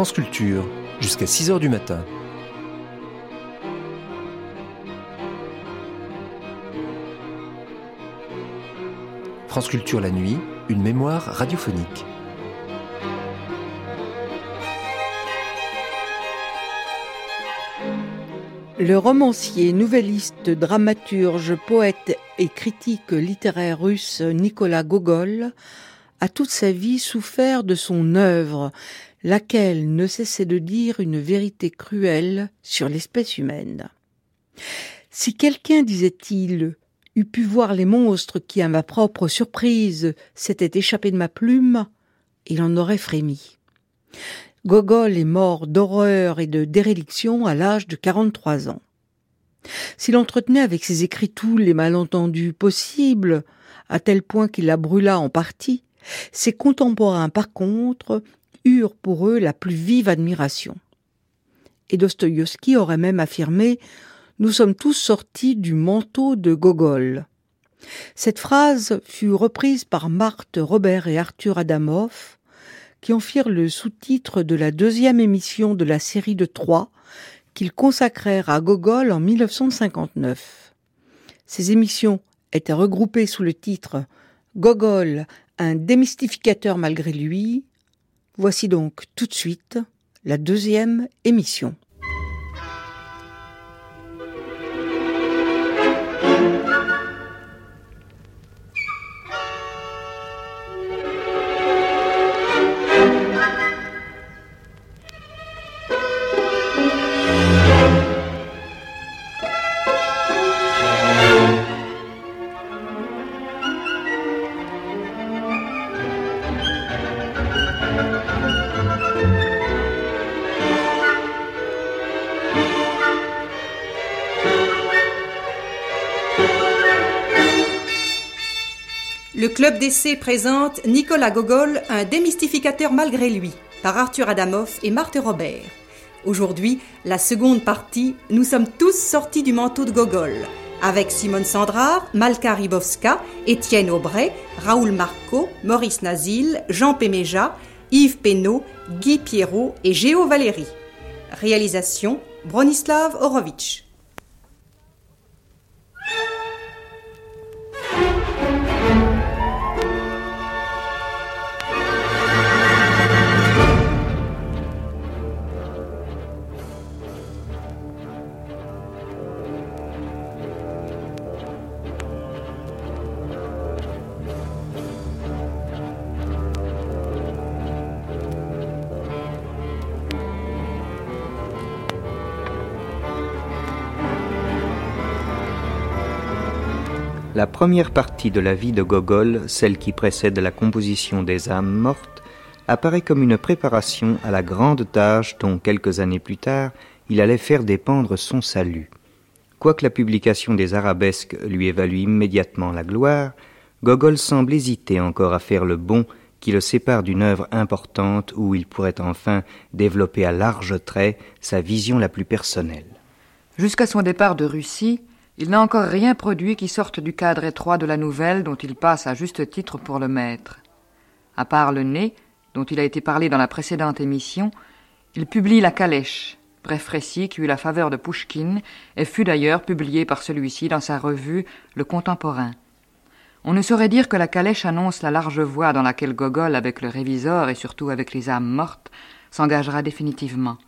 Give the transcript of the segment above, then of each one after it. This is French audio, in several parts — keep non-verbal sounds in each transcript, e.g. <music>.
France Culture, jusqu'à 6h du matin. France Culture la nuit, une mémoire radiophonique. Le romancier, nouvelliste, dramaturge, poète et critique littéraire russe Nicolas Gogol a toute sa vie souffert de son œuvre, laquelle ne cessait de dire une vérité cruelle sur l'espèce humaine. Si quelqu'un, disait-il, eût pu voir les monstres qui, à ma propre surprise, s'étaient échappés de ma plume, il en aurait frémi. Gogol est mort d'horreur et de déréliction à l'âge de 43 ans. S'il entretenait avec ses écrits tous les malentendus possibles, à tel point qu'il la brûla en partie, ses contemporains, par contre, eurent pour eux la plus vive admiration. Et Dostoïevski aurait même affirmé Nous sommes tous sortis du manteau de Gogol. Cette phrase fut reprise par Marthe Robert et Arthur Adamov, qui en firent le sous-titre de la deuxième émission de la série de trois qu'ils consacrèrent à Gogol en 1959. Ces émissions étaient regroupées sous le titre Gogol, un démystificateur malgré lui. Voici donc tout de suite la deuxième émission. Club d'essai présente Nicolas Gogol, un démystificateur malgré lui, par Arthur Adamov et Marthe Robert. Aujourd'hui, la seconde partie, nous sommes tous sortis du manteau de Gogol, avec Simone Sandrard, Malka Ribowska, Étienne Aubray, Raoul Marco, Maurice Nazil, Jean Péméja, Yves Pénaud, Guy Pierrot et Géo Valéry. Réalisation Bronislav Horowitz. La première partie de la vie de Gogol, celle qui précède la composition des âmes mortes, apparaît comme une préparation à la grande tâche dont quelques années plus tard il allait faire dépendre son salut. Quoique la publication des arabesques lui évalue immédiatement la gloire, Gogol semble hésiter encore à faire le bond qui le sépare d'une œuvre importante où il pourrait enfin développer à larges traits sa vision la plus personnelle. Jusqu'à son départ de Russie, il n'a encore rien produit qui sorte du cadre étroit de la nouvelle dont il passe à juste titre pour le maître. À part le nez, dont il a été parlé dans la précédente émission, il publie La Calèche, bref récit qui eut la faveur de Pouchkine et fut d'ailleurs publié par celui-ci dans sa revue Le Contemporain. On ne saurait dire que La Calèche annonce la large voie dans laquelle Gogol, avec le réviseur et surtout avec les âmes mortes, s'engagera définitivement.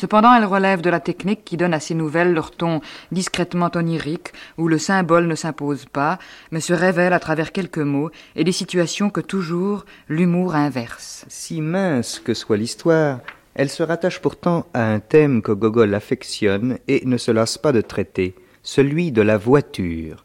Cependant, elle relève de la technique qui donne à ces nouvelles leur ton discrètement onirique, où le symbole ne s'impose pas, mais se révèle à travers quelques mots et des situations que toujours l'humour inverse. Si mince que soit l'histoire, Elle se rattache pourtant à un thème que Gogol affectionne et ne se lasse pas de traiter, celui de la voiture.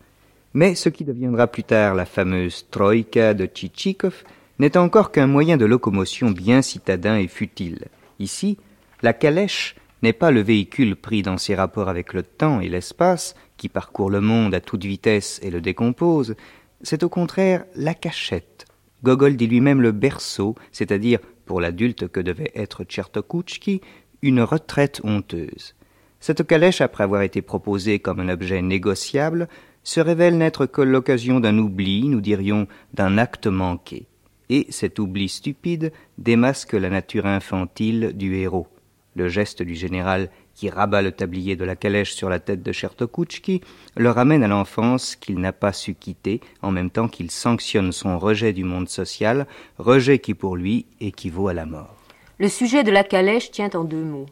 Mais ce qui deviendra plus tard la fameuse Troïka de Tchitchikov n'est encore qu'un moyen de locomotion bien citadin et futile. Ici, la calèche n'est pas le véhicule pris dans ses rapports avec le temps et l'espace, qui parcourt le monde à toute vitesse et le décompose, c'est au contraire la cachette. Gogol dit lui-même le berceau, c'est-à-dire, pour l'adulte que devait être Tchertokouchki, une retraite honteuse. Cette calèche, après avoir été proposée comme un objet négociable, se révèle n'être que l'occasion d'un oubli, nous dirions d'un acte manqué. Et cet oubli stupide démasque la nature infantile du héros. Le geste du général qui rabat le tablier de la calèche sur la tête de Chertokouchki le ramène à l'enfance qu'il n'a pas su quitter, en même temps qu'il sanctionne son rejet du monde social, rejet qui pour lui équivaut à la mort. Le sujet de la calèche tient en deux mots.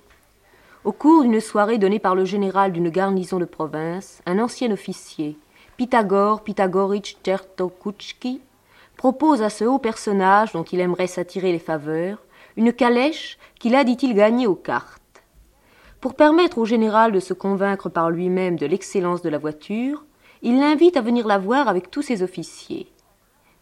Au cours d'une soirée donnée par le général d'une garnison de province, un ancien officier, Pythagore Pythagorich Chertokouchki, propose à ce haut personnage dont il aimerait s'attirer les faveurs une calèche qu'il a, dit-il, gagnée aux cartes. Pour permettre au général de se convaincre par lui-même de l'excellence de la voiture, il l'invite à venir la voir avec tous ses officiers.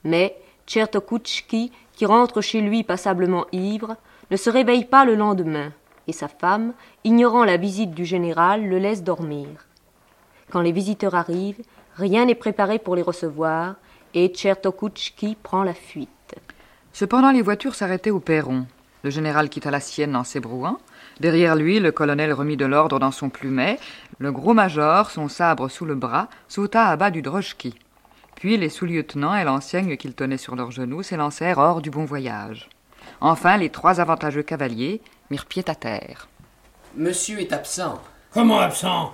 Mais Tchertokouchki, qui rentre chez lui passablement ivre, ne se réveille pas le lendemain, et sa femme, ignorant la visite du général, le laisse dormir. Quand les visiteurs arrivent, rien n'est préparé pour les recevoir, et Tchertokouchki prend la fuite. Cependant, les voitures s'arrêtaient au perron. Le général quitta la sienne en s'ébrouant. Derrière lui, le colonel remit de l'ordre dans son plumet. Le gros major, son sabre sous le bras, sauta à bas du drojki. Puis les sous-lieutenants et l'enseigne qu'ils tenaient sur leurs genoux s'élancèrent hors du bon voyage. Enfin, les trois avantageux cavaliers mirent pied à terre. Monsieur est absent. Comment absent?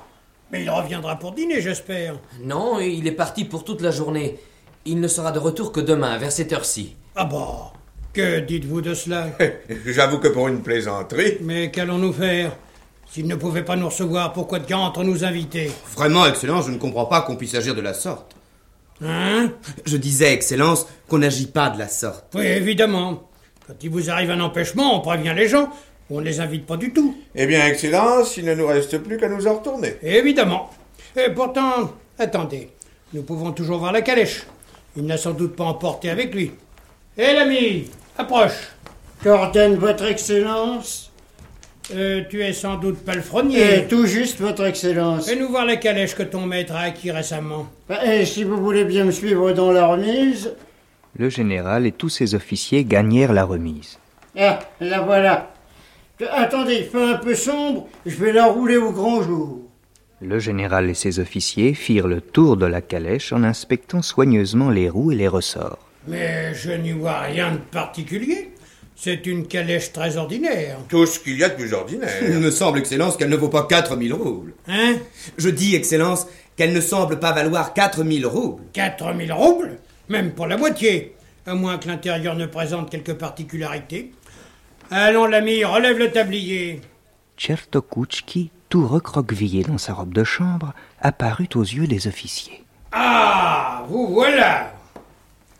Mais il reviendra pour dîner, j'espère. Non, il est parti pour toute la journée. Il ne sera de retour que demain, vers cette heure-ci. Ah bon? Que dites-vous de cela <laughs> J'avoue que pour une plaisanterie. Mais qu'allons-nous faire S'il ne pouvait pas nous recevoir, pourquoi de entre nous inviter Vraiment, Excellence, je ne comprends pas qu'on puisse agir de la sorte. Hein Je disais, Excellence, qu'on n'agit pas de la sorte. Oui, évidemment. Quand il vous arrive un empêchement, on prévient les gens. On ne les invite pas du tout. Eh bien, Excellence, il ne nous reste plus qu'à nous en retourner. Évidemment. Et pourtant, attendez, nous pouvons toujours voir la calèche. Il n'a sans doute pas emporté avec lui. Hé l'ami, approche. Qu'ordonne votre Excellence Euh, tu es sans doute palefrenier. Et tout juste, votre Excellence. Fais-nous voir la calèche que ton maître a acquis récemment. Et si vous voulez bien me suivre dans la remise. Le général et tous ses officiers gagnèrent la remise. Ah, la voilà. Attendez, il fait un peu sombre, je vais la rouler au grand jour. Le général et ses officiers firent le tour de la calèche en inspectant soigneusement les roues et les ressorts. Mais je n'y vois rien de particulier. C'est une calèche très ordinaire. Tout ce qu'il y a de plus ordinaire. Il me semble, Excellence, qu'elle ne vaut pas 4000 roubles. Hein? Je dis, Excellence, qu'elle ne semble pas valoir 4000 roubles. 4000 roubles? Même pour la moitié. À moins que l'intérieur ne présente quelques particularités. Allons, l'ami, relève le tablier. Tchertokouchki, tout recroquevillé dans sa robe de chambre, apparut aux yeux des officiers. Ah, vous voilà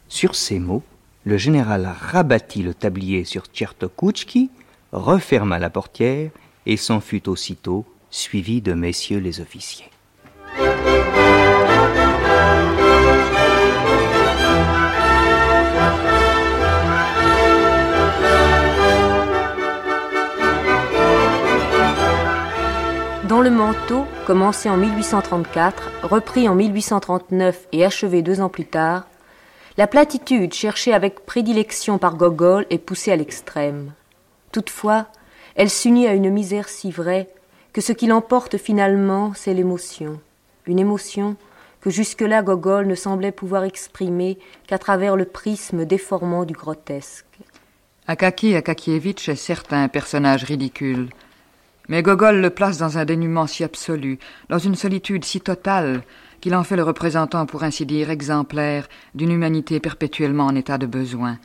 Sur ces mots, le général rabattit le tablier sur Tchertokouchki, referma la portière et s'en fut aussitôt, suivi de messieurs les officiers. Dans le manteau, commencé en 1834, repris en 1839 et achevé deux ans plus tard, la platitude cherchée avec prédilection par Gogol est poussée à l'extrême. Toutefois, elle s'unit à une misère si vraie que ce qui l'emporte finalement, c'est l'émotion. Une émotion que jusque-là Gogol ne semblait pouvoir exprimer qu'à travers le prisme déformant du grotesque. Akaki Akakievitch est certes un personnage ridicule, mais Gogol le place dans un dénuement si absolu, dans une solitude si totale, qu'il en fait le représentant, pour ainsi dire, exemplaire d'une humanité perpétuellement en état de besoin.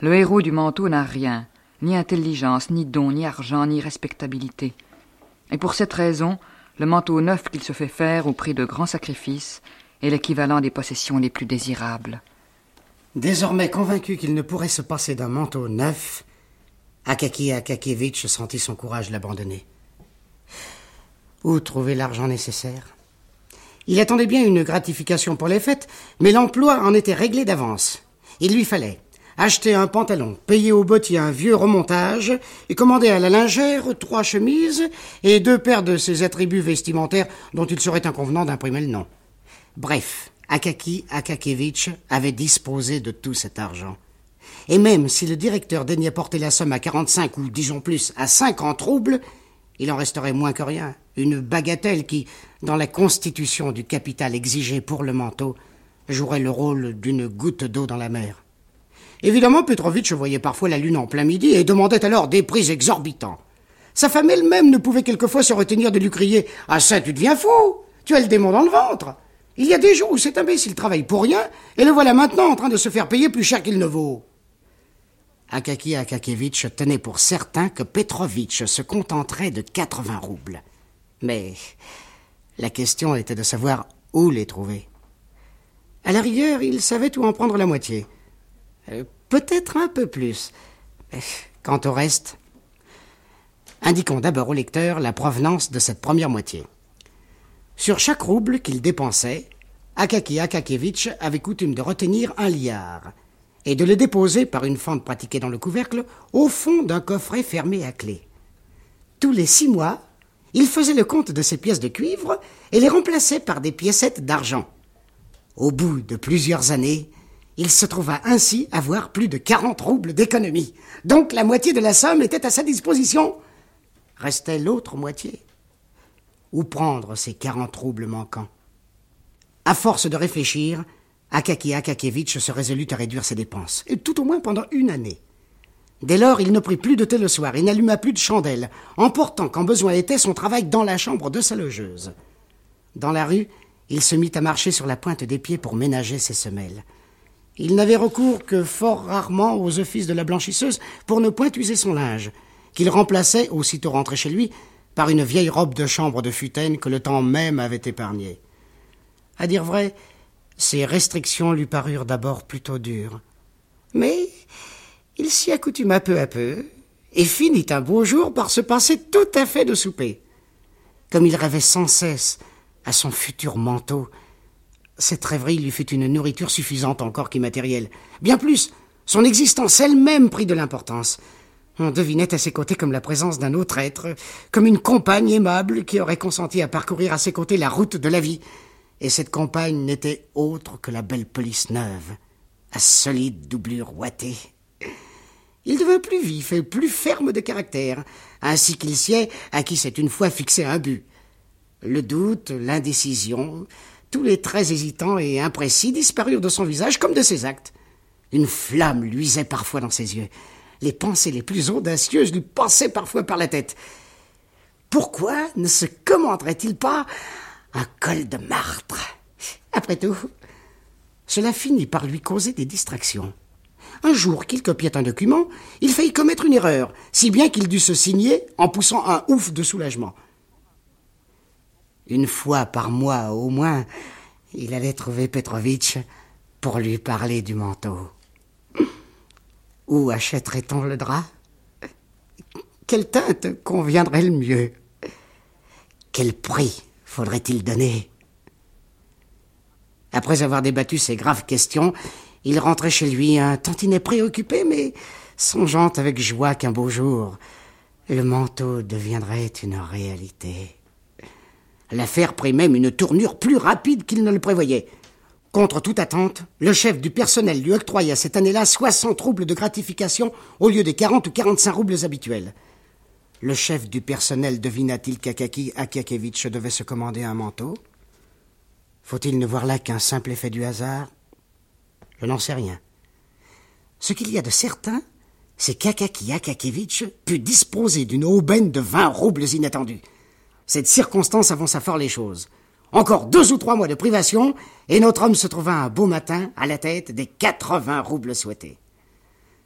Le héros du manteau n'a rien, ni intelligence, ni don, ni argent, ni respectabilité. Et pour cette raison, le manteau neuf qu'il se fait faire au prix de grands sacrifices est l'équivalent des possessions les plus désirables. Désormais convaincu qu'il ne pourrait se passer d'un manteau neuf, Akaki Akakevitch sentit son courage l'abandonner. Où trouver l'argent nécessaire? Il attendait bien une gratification pour les fêtes, mais l'emploi en était réglé d'avance. Il lui fallait acheter un pantalon, payer au bottier un vieux remontage et commander à la lingère trois chemises et deux paires de ces attributs vestimentaires dont il serait inconvenant d'imprimer le nom. Bref, Akaki Akakevitch avait disposé de tout cet argent. Et même si le directeur daignait porter la somme à 45 ou, disons plus, à 50 roubles, il en resterait moins que rien. Une bagatelle qui, dans la constitution du capital exigé pour le manteau, jouerait le rôle d'une goutte d'eau dans la mer. Évidemment, Petrovitch voyait parfois la lune en plein midi et demandait alors des prix exorbitants. Sa femme elle-même ne pouvait quelquefois se retenir de lui crier Ah ça, tu deviens fou Tu as le démon dans le ventre Il y a des jours où cet imbécile travaille pour rien, et le voilà maintenant en train de se faire payer plus cher qu'il ne vaut. Akaki Akakevitch tenait pour certain que Petrovitch se contenterait de 80 roubles. Mais la question était de savoir où les trouver. À la rigueur, il savait où en prendre la moitié. Euh, peut-être un peu plus. Quant au reste, indiquons d'abord au lecteur la provenance de cette première moitié. Sur chaque rouble qu'il dépensait, Akaki Akakevitch avait coutume de retenir un liard et de le déposer par une fente pratiquée dans le couvercle au fond d'un coffret fermé à clé. Tous les six mois, il faisait le compte de ces pièces de cuivre et les remplaçait par des piécettes d'argent. Au bout de plusieurs années, il se trouva ainsi avoir plus de quarante roubles d'économie. Donc la moitié de la somme était à sa disposition. Restait l'autre moitié. Où prendre ces quarante roubles manquants? À force de réfléchir, Akaki Akakevitch se résolut à réduire ses dépenses, et tout au moins pendant une année. Dès lors, il ne prit plus de thé le soir et n'alluma plus de chandelle, emportant quand besoin était son travail dans la chambre de sa logeuse. Dans la rue, il se mit à marcher sur la pointe des pieds pour ménager ses semelles. Il n'avait recours que fort rarement aux offices de la blanchisseuse pour ne point user son linge, qu'il remplaçait, aussitôt rentré chez lui, par une vieille robe de chambre de futaine que le temps même avait épargnée. À dire vrai, ces restrictions lui parurent d'abord plutôt dures. Mais il s'y accoutuma peu à peu, et finit un beau jour par se passer tout à fait de souper. Comme il rêvait sans cesse à son futur manteau, cette rêverie lui fut une nourriture suffisante encore qu'immatérielle. Bien plus, son existence elle-même prit de l'importance. On devinait à ses côtés comme la présence d'un autre être, comme une compagne aimable qui aurait consenti à parcourir à ses côtés la route de la vie, et cette compagne n'était autre que la belle police neuve, à solide doublure ouatée. Il devint plus vif et plus ferme de caractère, ainsi qu'il sied à qui s'est une fois fixé un but. Le doute, l'indécision, tous les traits hésitants et imprécis disparurent de son visage comme de ses actes. Une flamme luisait parfois dans ses yeux. Les pensées les plus audacieuses lui passaient parfois par la tête. Pourquoi ne se commanderait-il pas un col de martre? Après tout, cela finit par lui causer des distractions. Un jour qu'il copiait un document, il faillit commettre une erreur, si bien qu'il dut se signer en poussant un ouf de soulagement. Une fois par mois au moins, il allait trouver Petrovitch pour lui parler du manteau. <clears throat> Où achèterait-on le drap? Quelle teinte conviendrait le mieux? Quel prix faudrait-il donner? Après avoir débattu ces graves questions, il rentrait chez lui un tantinet préoccupé, mais songeant avec joie qu'un beau jour, le manteau deviendrait une réalité. L'affaire prit même une tournure plus rapide qu'il ne le prévoyait. Contre toute attente, le chef du personnel lui octroya cette année-là 60 roubles de gratification au lieu des 40 ou 45 roubles habituels. Le chef du personnel devina-t-il qu'Akaki Akakevitch devait se commander un manteau? Faut-il ne voir là qu'un simple effet du hasard? Je n'en sais rien. Ce qu'il y a de certain, c'est qu'Akaki Akakevitch put disposer d'une aubaine de vingt roubles inattendus. Cette circonstance avança fort les choses. Encore deux ou trois mois de privation, et notre homme se trouva un beau matin à la tête des quatre-vingts roubles souhaités.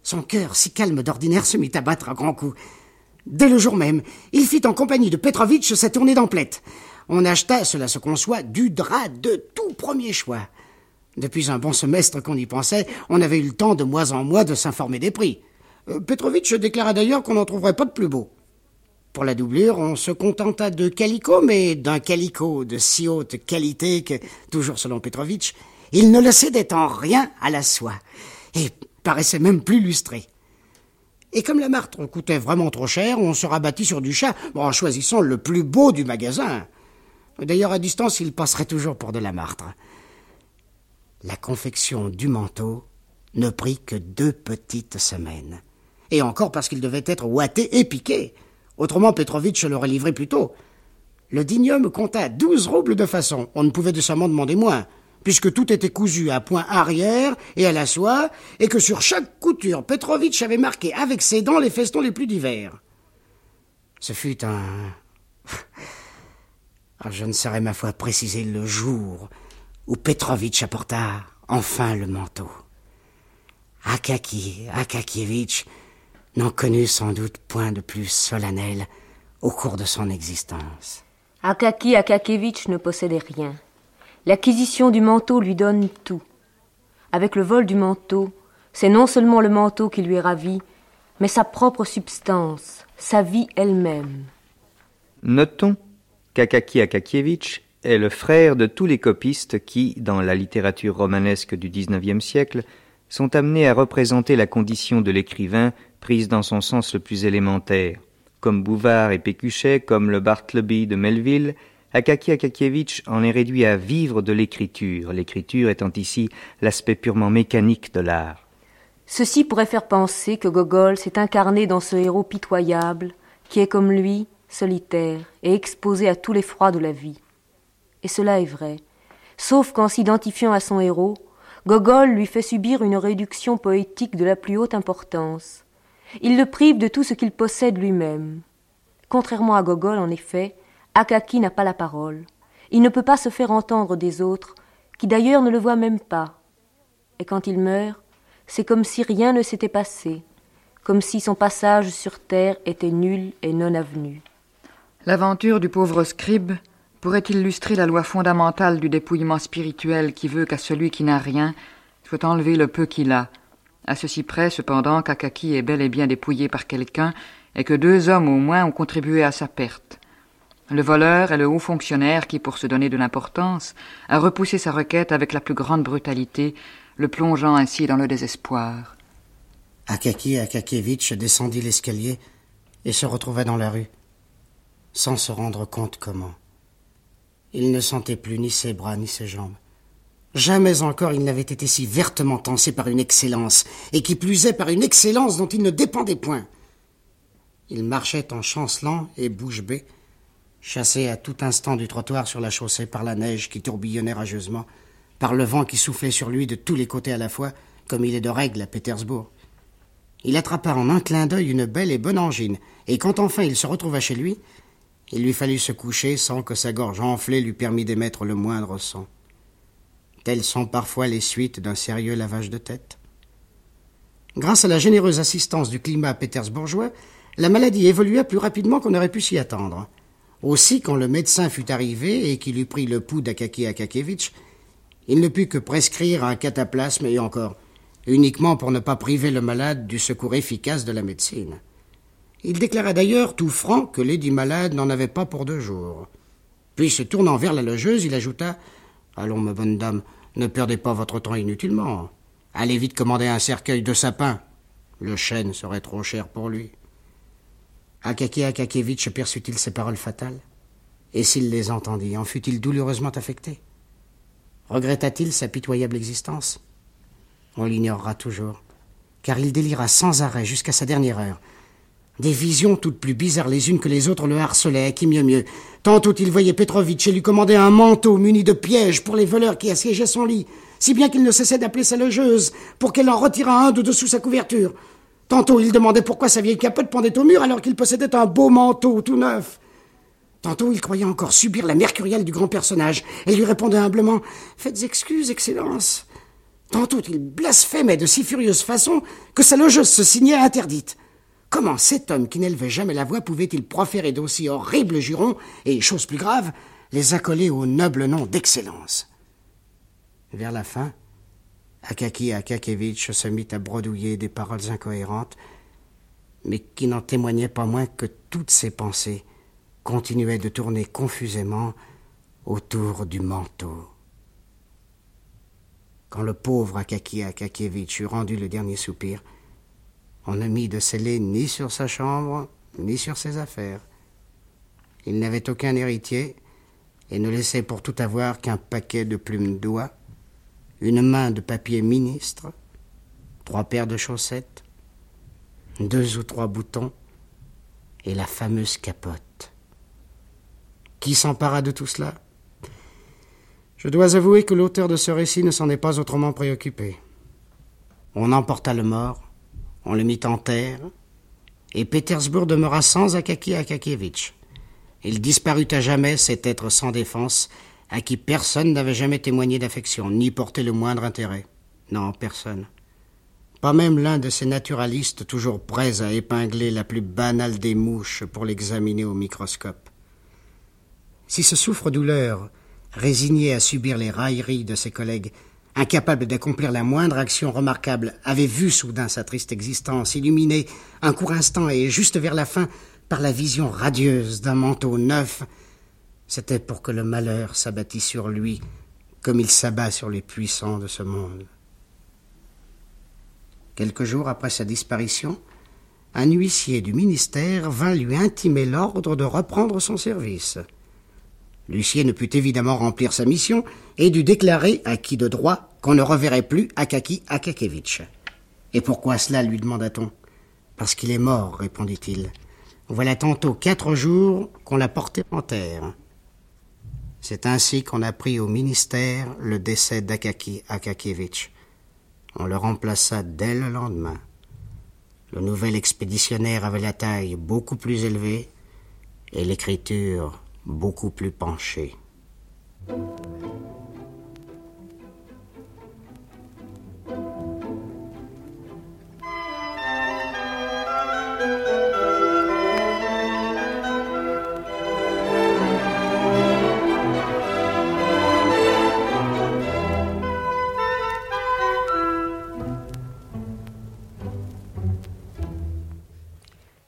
Son cœur, si calme d'ordinaire, se mit à battre à grands coups. Dès le jour même, il fit en compagnie de Petrovitch sa tournée d'emplette. On acheta, cela se conçoit, du drap de tout premier choix. Depuis un bon semestre qu'on y pensait, on avait eu le temps de mois en mois de s'informer des prix. Euh, Petrovitch déclara d'ailleurs qu'on n'en trouverait pas de plus beau. Pour la doublure, on se contenta de calicot, mais d'un calicot de si haute qualité que, toujours selon Petrovitch, il ne le cédait en rien à la soie, et paraissait même plus lustré. Et comme la martre coûtait vraiment trop cher, on se rabattit sur du chat, en choisissant le plus beau du magasin. D'ailleurs, à distance, il passerait toujours pour de la martre. La confection du manteau ne prit que deux petites semaines. Et encore parce qu'il devait être ouaté et piqué. Autrement, Petrovitch l'aurait livré plus tôt. Le digne homme compta douze roubles de façon. On ne pouvait décemment demander moins, puisque tout était cousu à point arrière et à la soie, et que sur chaque couture, Petrovitch avait marqué avec ses dents les festons les plus divers. Ce fut un. <laughs> Ah, je ne saurais ma foi préciser le jour où Petrovitch apporta enfin le manteau. Akaki Akakievitch n'en connut sans doute point de plus solennel au cours de son existence. Akaki Akakievitch ne possédait rien. L'acquisition du manteau lui donne tout. Avec le vol du manteau, c'est non seulement le manteau qui lui est ravi, mais sa propre substance, sa vie elle-même. Notons qu'Akaki Akakievitch est le frère de tous les copistes qui, dans la littérature romanesque du XIXe siècle, sont amenés à représenter la condition de l'écrivain prise dans son sens le plus élémentaire. Comme Bouvard et Pécuchet, comme le Bartleby de Melville, Akaki Akakievitch en est réduit à vivre de l'écriture, l'écriture étant ici l'aspect purement mécanique de l'art. Ceci pourrait faire penser que Gogol s'est incarné dans ce héros pitoyable, qui est comme lui, solitaire et exposé à tous les froids de la vie. Et cela est vrai, sauf qu'en s'identifiant à son héros, Gogol lui fait subir une réduction poétique de la plus haute importance. Il le prive de tout ce qu'il possède lui-même. Contrairement à Gogol, en effet, Akaki n'a pas la parole. Il ne peut pas se faire entendre des autres, qui d'ailleurs ne le voient même pas. Et quand il meurt, c'est comme si rien ne s'était passé, comme si son passage sur terre était nul et non avenu. L'aventure du pauvre scribe pourrait illustrer la loi fondamentale du dépouillement spirituel qui veut qu'à celui qui n'a rien soit enlevé le peu qu'il a, à ceci près cependant qu'Akaki est bel et bien dépouillé par quelqu'un et que deux hommes au moins ont contribué à sa perte. Le voleur et le haut fonctionnaire qui, pour se donner de l'importance, a repoussé sa requête avec la plus grande brutalité, le plongeant ainsi dans le désespoir. Akaki Akakievitch descendit l'escalier et se retrouva dans la rue, sans se rendre compte comment. Il ne sentait plus ni ses bras ni ses jambes. Jamais encore il n'avait été si vertement tensé par une excellence, et qui plus est par une excellence dont il ne dépendait point. Il marchait en chancelant et bouche bée, chassé à tout instant du trottoir sur la chaussée par la neige qui tourbillonnait rageusement, par le vent qui soufflait sur lui de tous les côtés à la fois, comme il est de règle à Pétersbourg. Il attrapa en un clin d'œil une belle et bonne angine, et quand enfin il se retrouva chez lui, il lui fallut se coucher sans que sa gorge enflée lui permît d'émettre le moindre son. Telles sont parfois les suites d'un sérieux lavage de tête. Grâce à la généreuse assistance du climat pétersbourgeois, la maladie évolua plus rapidement qu'on aurait pu s'y attendre. Aussi, quand le médecin fut arrivé et qu'il eut pris le pouls d'Akaki Akakevitch, il ne put que prescrire un cataplasme et encore, uniquement pour ne pas priver le malade du secours efficace de la médecine. Il déclara d'ailleurs tout franc que Lady Malade n'en avait pas pour deux jours. Puis, se tournant vers la logeuse, il ajouta Allons, ma bonne dame, ne perdez pas votre temps inutilement. Allez vite commander un cercueil de sapin. Le chêne serait trop cher pour lui. Akaki Akakevitch perçut-il ces paroles fatales? Et s'il les entendit, en fut-il douloureusement affecté? Regretta-t-il sa pitoyable existence? On l'ignorera toujours, car il délira sans arrêt jusqu'à sa dernière heure, des visions toutes plus bizarres les unes que les autres le harcelaient, qui mieux mieux. Tantôt il voyait Petrovitch et lui commandait un manteau muni de pièges pour les voleurs qui assiégeaient son lit, si bien qu'il ne cessait d'appeler sa logeuse pour qu'elle en retirât un de dessous sa couverture. Tantôt il demandait pourquoi sa vieille capote pendait au mur alors qu'il possédait un beau manteau tout neuf. Tantôt il croyait encore subir la mercuriale du grand personnage et lui répondait humblement Faites excuse, Excellence. Tantôt il blasphémait de si furieuse façon que sa logeuse se signait interdite. Comment cet homme qui n'élevait jamais la voix pouvait-il proférer d'aussi horribles jurons et, chose plus grave, les accoler au noble nom d'excellence? Vers la fin, Akaki Akakevitch se mit à bredouiller des paroles incohérentes mais qui n'en témoignait pas moins que toutes ses pensées continuaient de tourner confusément autour du manteau. Quand le pauvre Akaki Akakievitch eut rendu le dernier soupir, on ne mit de scellé ni sur sa chambre, ni sur ses affaires. Il n'avait aucun héritier et ne laissait pour tout avoir qu'un paquet de plumes d'oie, une main de papier ministre, trois paires de chaussettes, deux ou trois boutons et la fameuse capote. Qui s'empara de tout cela? Je dois avouer que l'auteur de ce récit ne s'en est pas autrement préoccupé. On emporta le mort, on le mit en terre, et Pétersbourg demeura sans Akaki Akakievitch. Il disparut à jamais cet être sans défense, à qui personne n'avait jamais témoigné d'affection, ni porté le moindre intérêt. Non, personne. Pas même l'un de ces naturalistes toujours prêts à épingler la plus banale des mouches pour l'examiner au microscope. Si ce souffre-douleur, résigné à subir les railleries de ses collègues, incapable d'accomplir la moindre action remarquable, avait vu soudain sa triste existence illuminée un court instant et juste vers la fin par la vision radieuse d'un manteau neuf, c'était pour que le malheur s'abattît sur lui comme il s'abat sur les puissants de ce monde. Quelques jours après sa disparition, un huissier du ministère vint lui intimer l'ordre de reprendre son service. L'huissier ne put évidemment remplir sa mission et dut déclarer, à qui de droit, qu'on ne reverrait plus Akaki Akakevitch. Et pourquoi cela lui demanda-t-on Parce qu'il est mort, répondit-il. Voilà tantôt quatre jours qu'on l'a porté en terre. C'est ainsi qu'on a pris au ministère le décès d'Akaki Akakevitch. On le remplaça dès le lendemain. Le nouvel expéditionnaire avait la taille beaucoup plus élevée et l'écriture beaucoup plus penchée.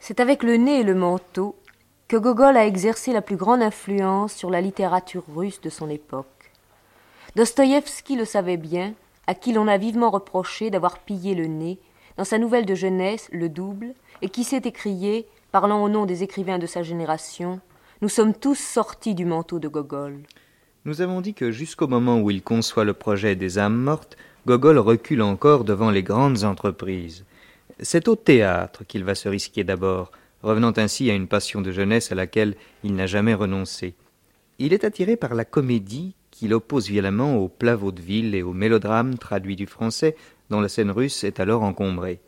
C'est avec le nez et le manteau que Gogol a exercé la plus grande influence sur la littérature russe de son époque. Dostoïevski le savait bien, à qui l'on a vivement reproché d'avoir pillé le nez dans sa nouvelle de jeunesse, Le Double, et qui s'est écrié, parlant au nom des écrivains de sa génération, Nous sommes tous sortis du manteau de Gogol. Nous avons dit que jusqu'au moment où il conçoit le projet des âmes mortes, Gogol recule encore devant les grandes entreprises. C'est au théâtre qu'il va se risquer d'abord, revenant ainsi à une passion de jeunesse à laquelle il n'a jamais renoncé. Il est attiré par la comédie qu'il oppose violemment au plat vaudeville et au mélodrame traduit du français dont la scène russe est alors encombrée.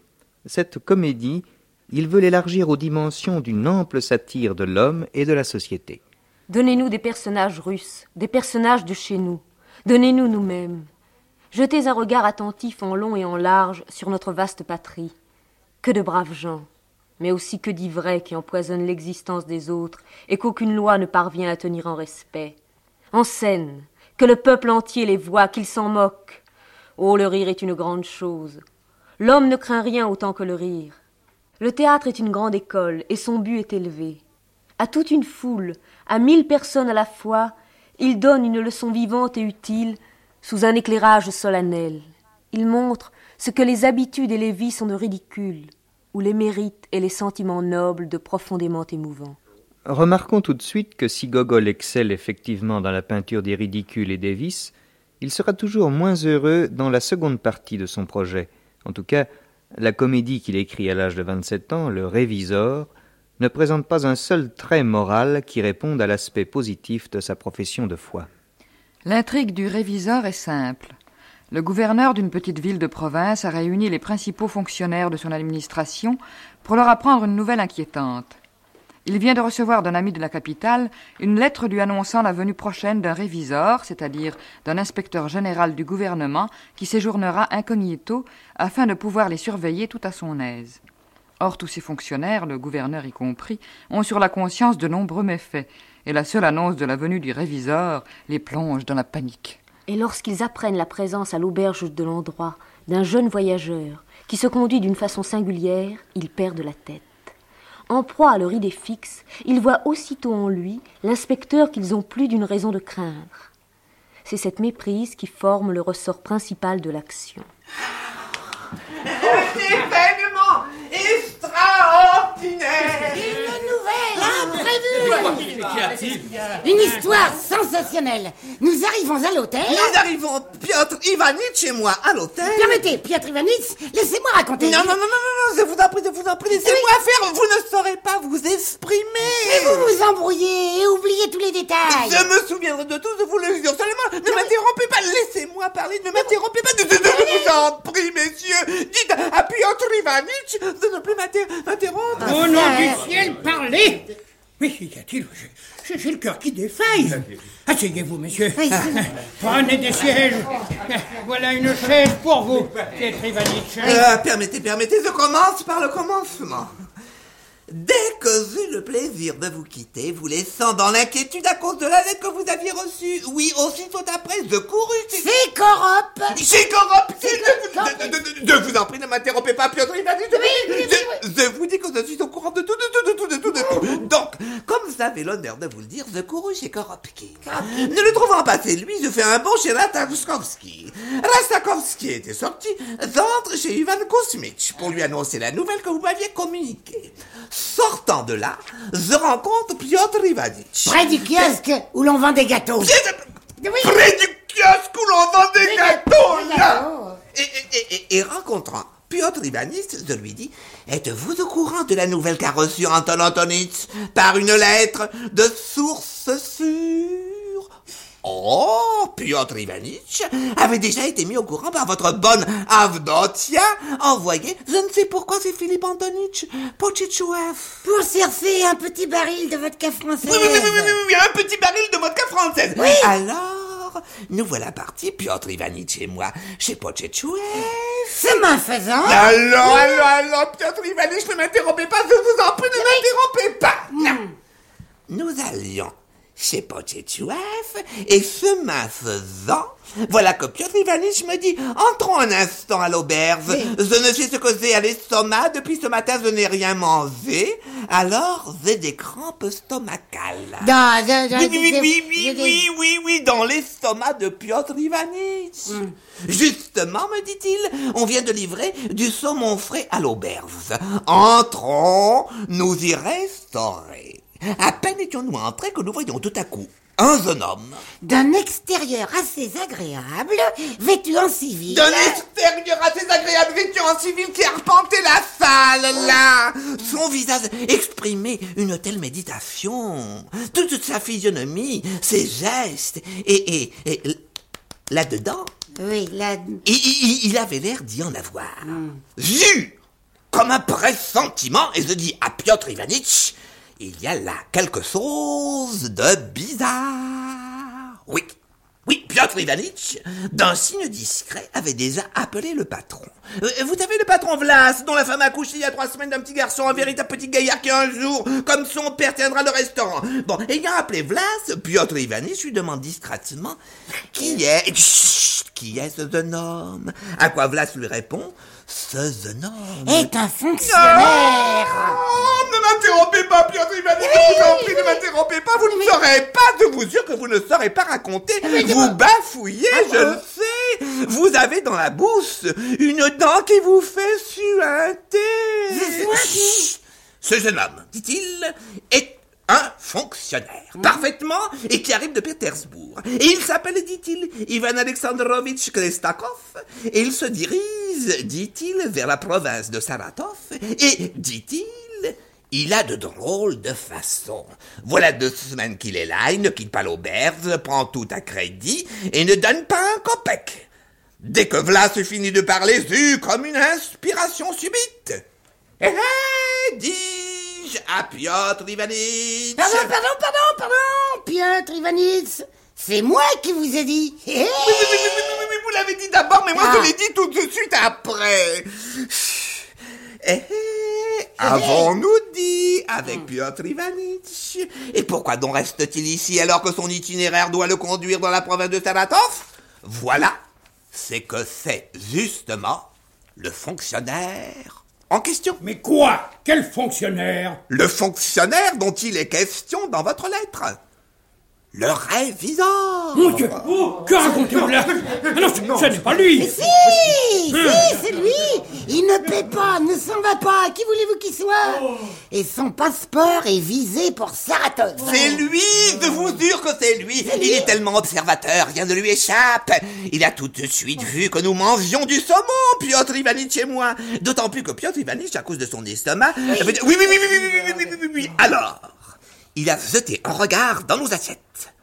Cette comédie, il veut l'élargir aux dimensions d'une ample satire de l'homme et de la société. Donnez-nous des personnages russes, des personnages de chez nous. Donnez-nous nous-mêmes. Jetez un regard attentif en long et en large sur notre vaste patrie. Que de braves gens, mais aussi que d'ivraies qui empoisonnent l'existence des autres et qu'aucune loi ne parvient à tenir en respect. En scène, que le peuple entier les voit, qu'ils s'en moquent. Oh, le rire est une grande chose. L'homme ne craint rien autant que le rire. Le théâtre est une grande école, et son but est élevé. À toute une foule, à mille personnes à la fois, il donne une leçon vivante et utile, sous un éclairage solennel. Il montre ce que les habitudes et les vies sont de ridicule, ou les mérites et les sentiments nobles de profondément émouvants. Remarquons tout de suite que si Gogol excelle effectivement dans la peinture des ridicules et des vices, il sera toujours moins heureux dans la seconde partie de son projet. En tout cas, la comédie qu'il écrit à l'âge de vingt-sept ans, Le Révisor, ne présente pas un seul trait moral qui réponde à l'aspect positif de sa profession de foi. L'intrigue du Révisor est simple. Le gouverneur d'une petite ville de province a réuni les principaux fonctionnaires de son administration pour leur apprendre une nouvelle inquiétante. Il vient de recevoir d'un ami de la capitale une lettre lui annonçant la venue prochaine d'un réviseur, c'est-à-dire d'un inspecteur général du gouvernement qui séjournera incognito afin de pouvoir les surveiller tout à son aise. Or, tous ces fonctionnaires, le gouverneur y compris, ont sur la conscience de nombreux méfaits, et la seule annonce de la venue du réviseur les plonge dans la panique. Et lorsqu'ils apprennent la présence à l'auberge de l'endroit d'un jeune voyageur qui se conduit d'une façon singulière, ils perdent la tête. En proie à leur idée fixe, ils voient aussitôt en lui l'inspecteur qu'ils ont plus d'une raison de craindre. C'est cette méprise qui forme le ressort principal de l'action. Événement extraordinaire? Une histoire sensationnelle Nous arrivons à l'hôtel... Nous arrivons, Piotr Ivanitch et moi, à l'hôtel. Permettez, Piotr Ivanitch, laissez-moi raconter. Non, non, non, non, non, non, je vous en prie, je vous en prie, laissez-moi faire, vous ne saurez pas vous exprimer. Mais vous vous embrouillez et oubliez tous les détails. Je me souviendrai de tout, je vous le jure. Seulement, ne m'interrompez pas, laissez-moi parler, ne m'interrompez pas. Je, vous en prie, messieurs. Dites à Piotr Ivanitch de ne plus m'inter- m'interrompre. Au nom du ciel, parlez Mais qu'y a-t-il J'ai le cœur qui défaille. Asseyez-vous, monsieur. Prenez des sièges. Voilà une chaise pour vous. Euh, permettez, permettez, je commence par le commencement. Dès que j'eus le plaisir de vous quitter, vous laissant dans l'inquiétude à cause de la lettre que vous aviez reçue, oui, aussitôt après, je courus... C'est corrupt C'est ne- ne vous en prie, ne m'interrompez pas, Piotr je, je- je vous dis que je suis au courant de tout, de tout, de tout, de tout, de tout. Donc, comme vous avez l'honneur de vous le dire, je courus chez Koropki. Ne le trouvant pas chez lui, je fais un bond chez Rastakovski. Rastakovski était sorti, j'entre chez Ivan Kuzmich pour lui annoncer la nouvelle que vous m'aviez communiquée. Sortant de là, je rencontre Piotr Ivanitch. Près du kiosque où l'on vend des gâteaux. Près du kiosque où l'on vend des gâteaux, là. et, et- et- et rencontrant Piotr Ivanitch, je lui dis Êtes-vous au courant de la nouvelle qu'a reçue Anton Antonitch par une lettre de source sûre? Oh, Piotr Ivanitch avait déjà été mis au courant par votre bonne Avdotia, envoyée, je ne sais pourquoi c'est Philippe Antonitch, Pochichouef. Pour chercher un petit baril de vodka française. Oui, oui, oui, oui, oui, oui, oui, un petit baril de vodka française. Oui. Alors, nous voilà partis, Piotr Ivanitch et moi, chez Pochettchouef. Chemin faisant. Alors, alors, alors, Piotr Ivanitch, ne m'interrompez pas, je vous en prie, ne m'interrompez pas. Non. Nous allions chez Pochettchouef, et chemin faisant, voilà que Piotr Ivanitch me dit, entrons un instant à l'auberge. Je ne sais ce que j'ai à l'estomac, depuis ce matin je n'ai rien mangé, alors j'ai des crampes stomacales. Dans- dans- dans- Oui, oui, oui, oui, oui, oui, oui, dans l'estomac de Piotr Ivanitch. Justement, me dit-il, on vient de livrer du saumon frais à l'auberge. Entrons, nous y restaurer. À peine étions-nous entrés que nous voyons tout à coup un jeune homme. D'un extérieur assez agréable, vêtu en civil. D'un extérieur assez agréable vêtu en civil qui arpentait la salle, là. Son visage exprimait une telle méditation. Toute sa physionomie, ses gestes, et, et, et là-dedans, Oui, là. il, il- il avait l'air d'y en avoir. J'eus comme un pressentiment, et je dis à Piotr Ivanitch, il y a là quelque chose de bizarre. Oui, oui, Piotr Ivanitch, d'un signe discret, avait déjà appelé le patron. Euh, Vous savez, le patron Vlas, dont la femme a il y a trois semaines d'un petit garçon, un véritable petit gaillard qui un jour, comme son père, tiendra le restaurant. Bon, ayant appelé Vlas, Piotr Ivanitch lui demande discrètement qui est, qui est ce jeune homme? À quoi Vlas lui répond, ce jeune homme Est un fonctionnaire. Oh, ne m'interrompez pas, Piotr Ivanitch, je vous en prie, ne m'interrompez pas, vous ne saurez pas, je vous jure que vous ne saurez pas raconter, vous bafouillez, je le sais, vous avez dans la bouche une dent qui vous fait suinter. Ce jeune homme, dit-il, est un fonctionnaire, parfaitement, et qui arrive de Pétersbourg. Et il s'appelle, dit-il, Ivan Alexandrovitch Krestakov, et il se dirige, dit-il, vers la province de Saratov, et, dit-il, il a de drôles de façons. Voilà deux semaines qu'il est là, il ne quitte pas l'auberge, prend tout à crédit, et ne donne pas un copec. Dès que Vlas eut fini de parler, j'eus comme une inspiration subite. Eh, eh, à Piotr Ivanitch. Pardon, pardon, pardon, pardon, Piotr Ivanitch. C'est moi qui vous ai dit. Hé, hé. Oui, oui, oui, oui, oui, oui, oui, vous l'avez dit d'abord, mais moi Ah. je l'ai dit tout de suite après. Eh, eh, avons-nous dit avec Piotr Ivanitch? Et pourquoi donc reste-t-il ici alors que son itinéraire doit le conduire dans la province de Saratov Voilà, c'est que c'est justement le fonctionnaire en question. Mais quoi? Quel fonctionnaire? Le fonctionnaire dont il est question dans votre lettre. Le réviseur Mon Dieu oh, Que racontez-vous là ah Non, ce, n'est pas lui Mais si Si, c'est lui Il ne paie pas, ne s'en va pas Qui voulez-vous qu'il soit Et son passeport est visé pour Saratov C'est lui Je vous jure que c'est lui Il est tellement observateur, rien ne lui échappe Il a tout de suite vu que nous mangions du saumon, Piotr Ivanitch et moi D'autant plus que Piotr Ivanitch, à cause de son estomac... Oui, oui, oui, oui, oui, oui, oui, oui, oui, Alors il a jeté un regard dans nos assiettes.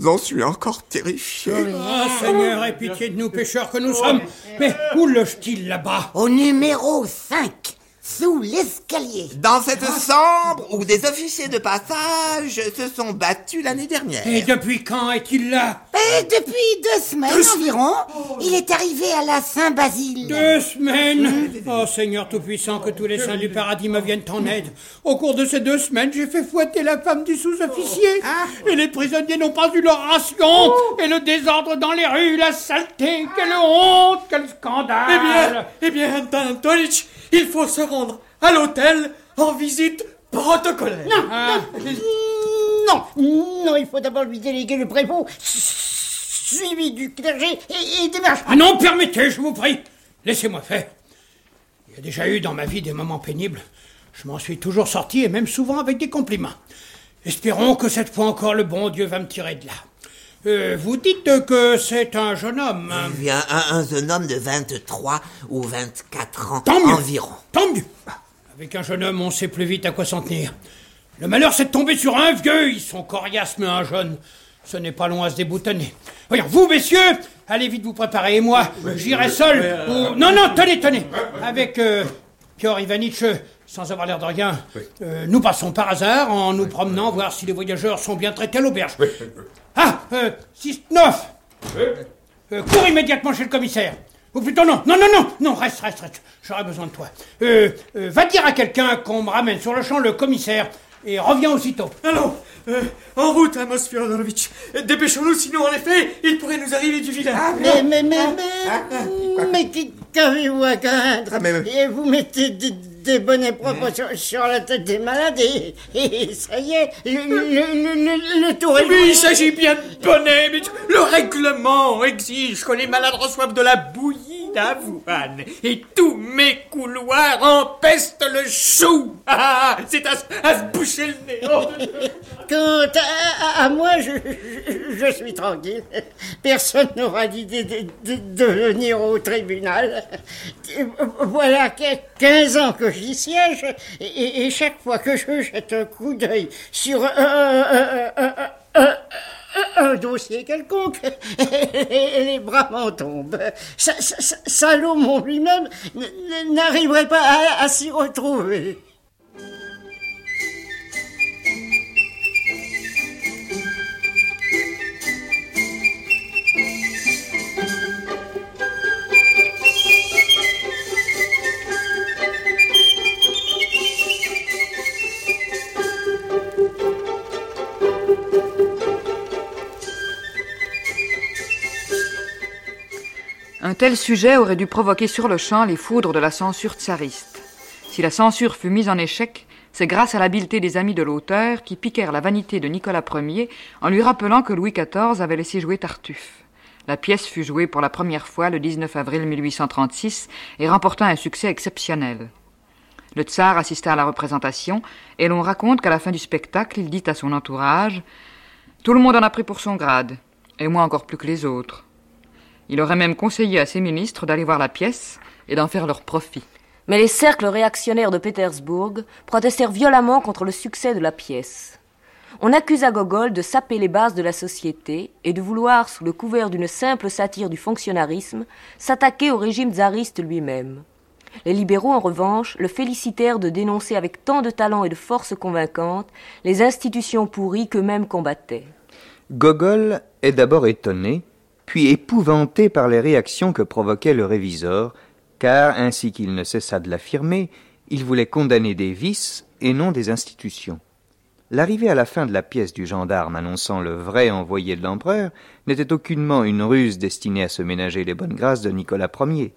J'en suis encore terrifié. Ah, Seigneur, aie pitié de nous pécheurs que nous sommes. Mais où loge-t-il là-bas? Au numéro 5 sous l'escalier. Dans cette chambre où des officiers de passage se sont battus l'année dernière. Et depuis quand est-il là? Et Depuis deux semaines environ. Il est arrivé à la Saint-Basile. Deux semaines? Oh Seigneur Tout-Puissant, que tous les saints du paradis me viennent en aide. Au cours de ces deux semaines, j'ai fait fouetter la femme du sous-officier. Ah. Et les prisonniers n'ont pas eu leur ration. Et le désordre dans les rues, la saleté, quelle honte, quel scandale. Eh bien, eh bien, Antonich, il faut se rendre à l'hôtel en visite protocolaire. Non, ah. non, non, il faut d'abord lui déléguer le prévôt, suivi du clergé et, des marches. Ah non, permettez, je vous prie. Laissez-moi faire. Il y a déjà eu dans ma vie des moments pénibles. Je m'en suis toujours sorti et même souvent avec des compliments. Espérons que cette fois encore le bon Dieu va me tirer de là. Euh, vous dites que c'est un jeune homme. Hein oui, un, un, jeune homme de 23 ou 24 ans tant environ. Tant mieux. Avec un jeune homme, on sait plus vite à quoi s'en tenir. Le malheur, c'est de tomber sur un vieux. Ils sont coriaces, mais un jeune, ce n'est pas loin à se déboutonner. Voyons, vous, messieurs, allez vite vous préparer. Et moi, j'irai seul. Non, non, tenez, tenez. Avec euh, Piotr Ivanitch, sans avoir l'air de rien, euh, nous passons par hasard en nous promenant voir si les voyageurs sont bien traités à l'auberge. Ah, euh, 6-9 euh, Cours immédiatement chez le commissaire. Ou plutôt non, non, non, non, non, reste, reste, reste. J'aurai besoin de toi. Euh, euh, va dire à quelqu'un qu'on me ramène sur le champ le commissaire et reviens aussitôt. Allons, euh, en route, Amos Fyodorovitch. Dépêchons-nous, sinon, en effet, il pourrait nous arriver du vilain. Ah, mais, mais, mais, mais, mais, qu'avez-vous à craindre? Et vous mettez des bonnets propres sur, la tête des malades et, ça y est, le, le, le, tour est Oui, il s'agit bien de bonnets, mais le règlement exige que les malades reçoivent de la bouillie d'avoine et tous mes couloirs empestent le chou. Ah, c'est à, se boucher le nez. Oh. Quant à, moi, je, je, suis tranquille. Personne n'aura l'idée de, de, venir au tribunal. Voilà 15 ans que j'y siège et, chaque fois que je jette un coup d'œil sur un, dossier quelconque, <laughs> les bras m'en tombent. Salomon lui-même n'arriverait pas à s'y retrouver. Un tel sujet aurait dû provoquer sur le champ les foudres de la censure tsariste. Si la censure fut mise en échec, c'est grâce à l'habileté des amis de l'auteur qui piquèrent la vanité de Nicolas Ier en lui rappelant que Louis XIV avait laissé jouer Tartuffe. La pièce fut jouée pour la première fois le 19 avril 1836 et remporta un succès exceptionnel. Le tsar assista à la représentation et l'on raconte qu'à la fin du spectacle, il dit à son entourage Tout le monde en a pris pour son grade, et moi encore plus que les autres. Il aurait même conseillé à ses ministres d'aller voir la pièce et d'en faire leur profit. Mais les cercles réactionnaires de Pétersbourg protestèrent violemment contre le succès de la pièce. On accusa Gogol de saper les bases de la société et de vouloir, sous le couvert d'une simple satire du fonctionnarisme, s'attaquer au régime tsariste lui-même. Les libéraux, en revanche, le félicitèrent de dénoncer avec tant de talent et de force convaincante les institutions pourries qu'eux-mêmes combattaient. Gogol est d'abord étonné, puis épouvanté par les réactions que provoquait le réviseur, car, ainsi qu'il ne cessa de l'affirmer, il voulait condamner des vices et non des institutions. L'arrivée à la fin de la pièce du gendarme annonçant le vrai envoyé de l'empereur n'était aucunement une ruse destinée à se ménager les bonnes grâces de Nicolas Ier.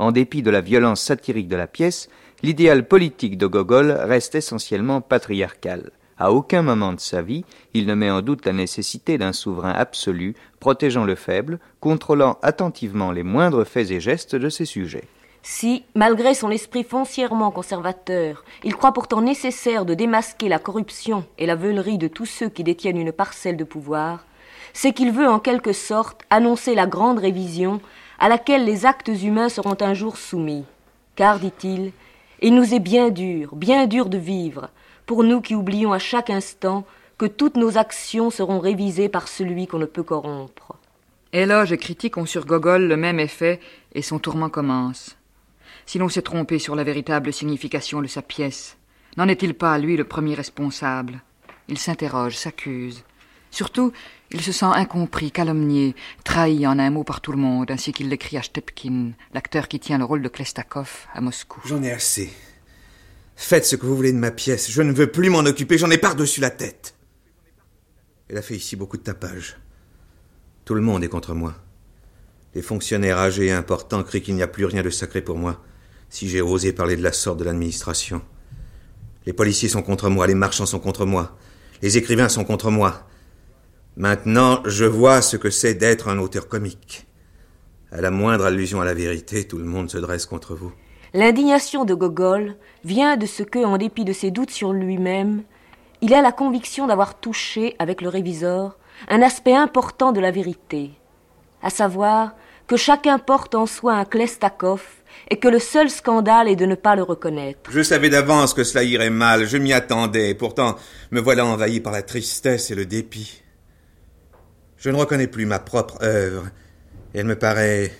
En dépit de la violence satirique de la pièce, l'idéal politique de Gogol reste essentiellement patriarcal. À aucun moment de sa vie, il ne met en doute la nécessité d'un souverain absolu, protégeant le faible, contrôlant attentivement les moindres faits et gestes de ses sujets. Si, malgré son esprit foncièrement conservateur, il croit pourtant nécessaire de démasquer la corruption et la veulerie de tous ceux qui détiennent une parcelle de pouvoir, c'est qu'il veut en quelque sorte annoncer la grande révision à laquelle les actes humains seront un jour soumis. Car, dit-il, il nous est bien dur, bien dur de vivre, pour nous qui oublions à chaque instant que toutes nos actions seront révisées par celui qu'on ne peut corrompre. Éloge et critique ont sur Gogol le même effet, et son tourment commence. Si l'on s'est trompé sur la véritable signification de sa pièce, n'en est-il pas, lui, le premier responsable? Il s'interroge, s'accuse. Surtout, il se sent incompris, calomnié, trahi en un mot par tout le monde, ainsi qu'il l'écrit à Stepkin, l'acteur qui tient le rôle de Klestakov à Moscou. J'en ai assez. Faites ce que vous voulez de ma pièce. Je ne veux plus m'en occuper. J'en ai par-dessus la tête. Elle a fait ici beaucoup de tapage. Tout le monde est contre moi. Les fonctionnaires âgés et importants crient qu'il n'y a plus rien de sacré pour moi si j'ai osé parler de la sorte de l'administration. Les policiers sont contre moi, les marchands sont contre moi, les écrivains sont contre moi. Maintenant, je vois ce que c'est d'être un auteur comique. À la moindre allusion à la vérité, tout le monde se dresse contre vous. L'indignation de Gogol vient de ce que, en dépit de ses doutes sur lui-même, il a la conviction d'avoir touché, avec le réviseur, un aspect important de la vérité, à savoir que chacun porte en soi un Klestakov et que le seul scandale est de ne pas le reconnaître. Je savais d'avance que cela irait mal, je m'y attendais, pourtant me voilà envahi par la tristesse et le dépit. Je ne reconnais plus ma propre œuvre, elle me paraît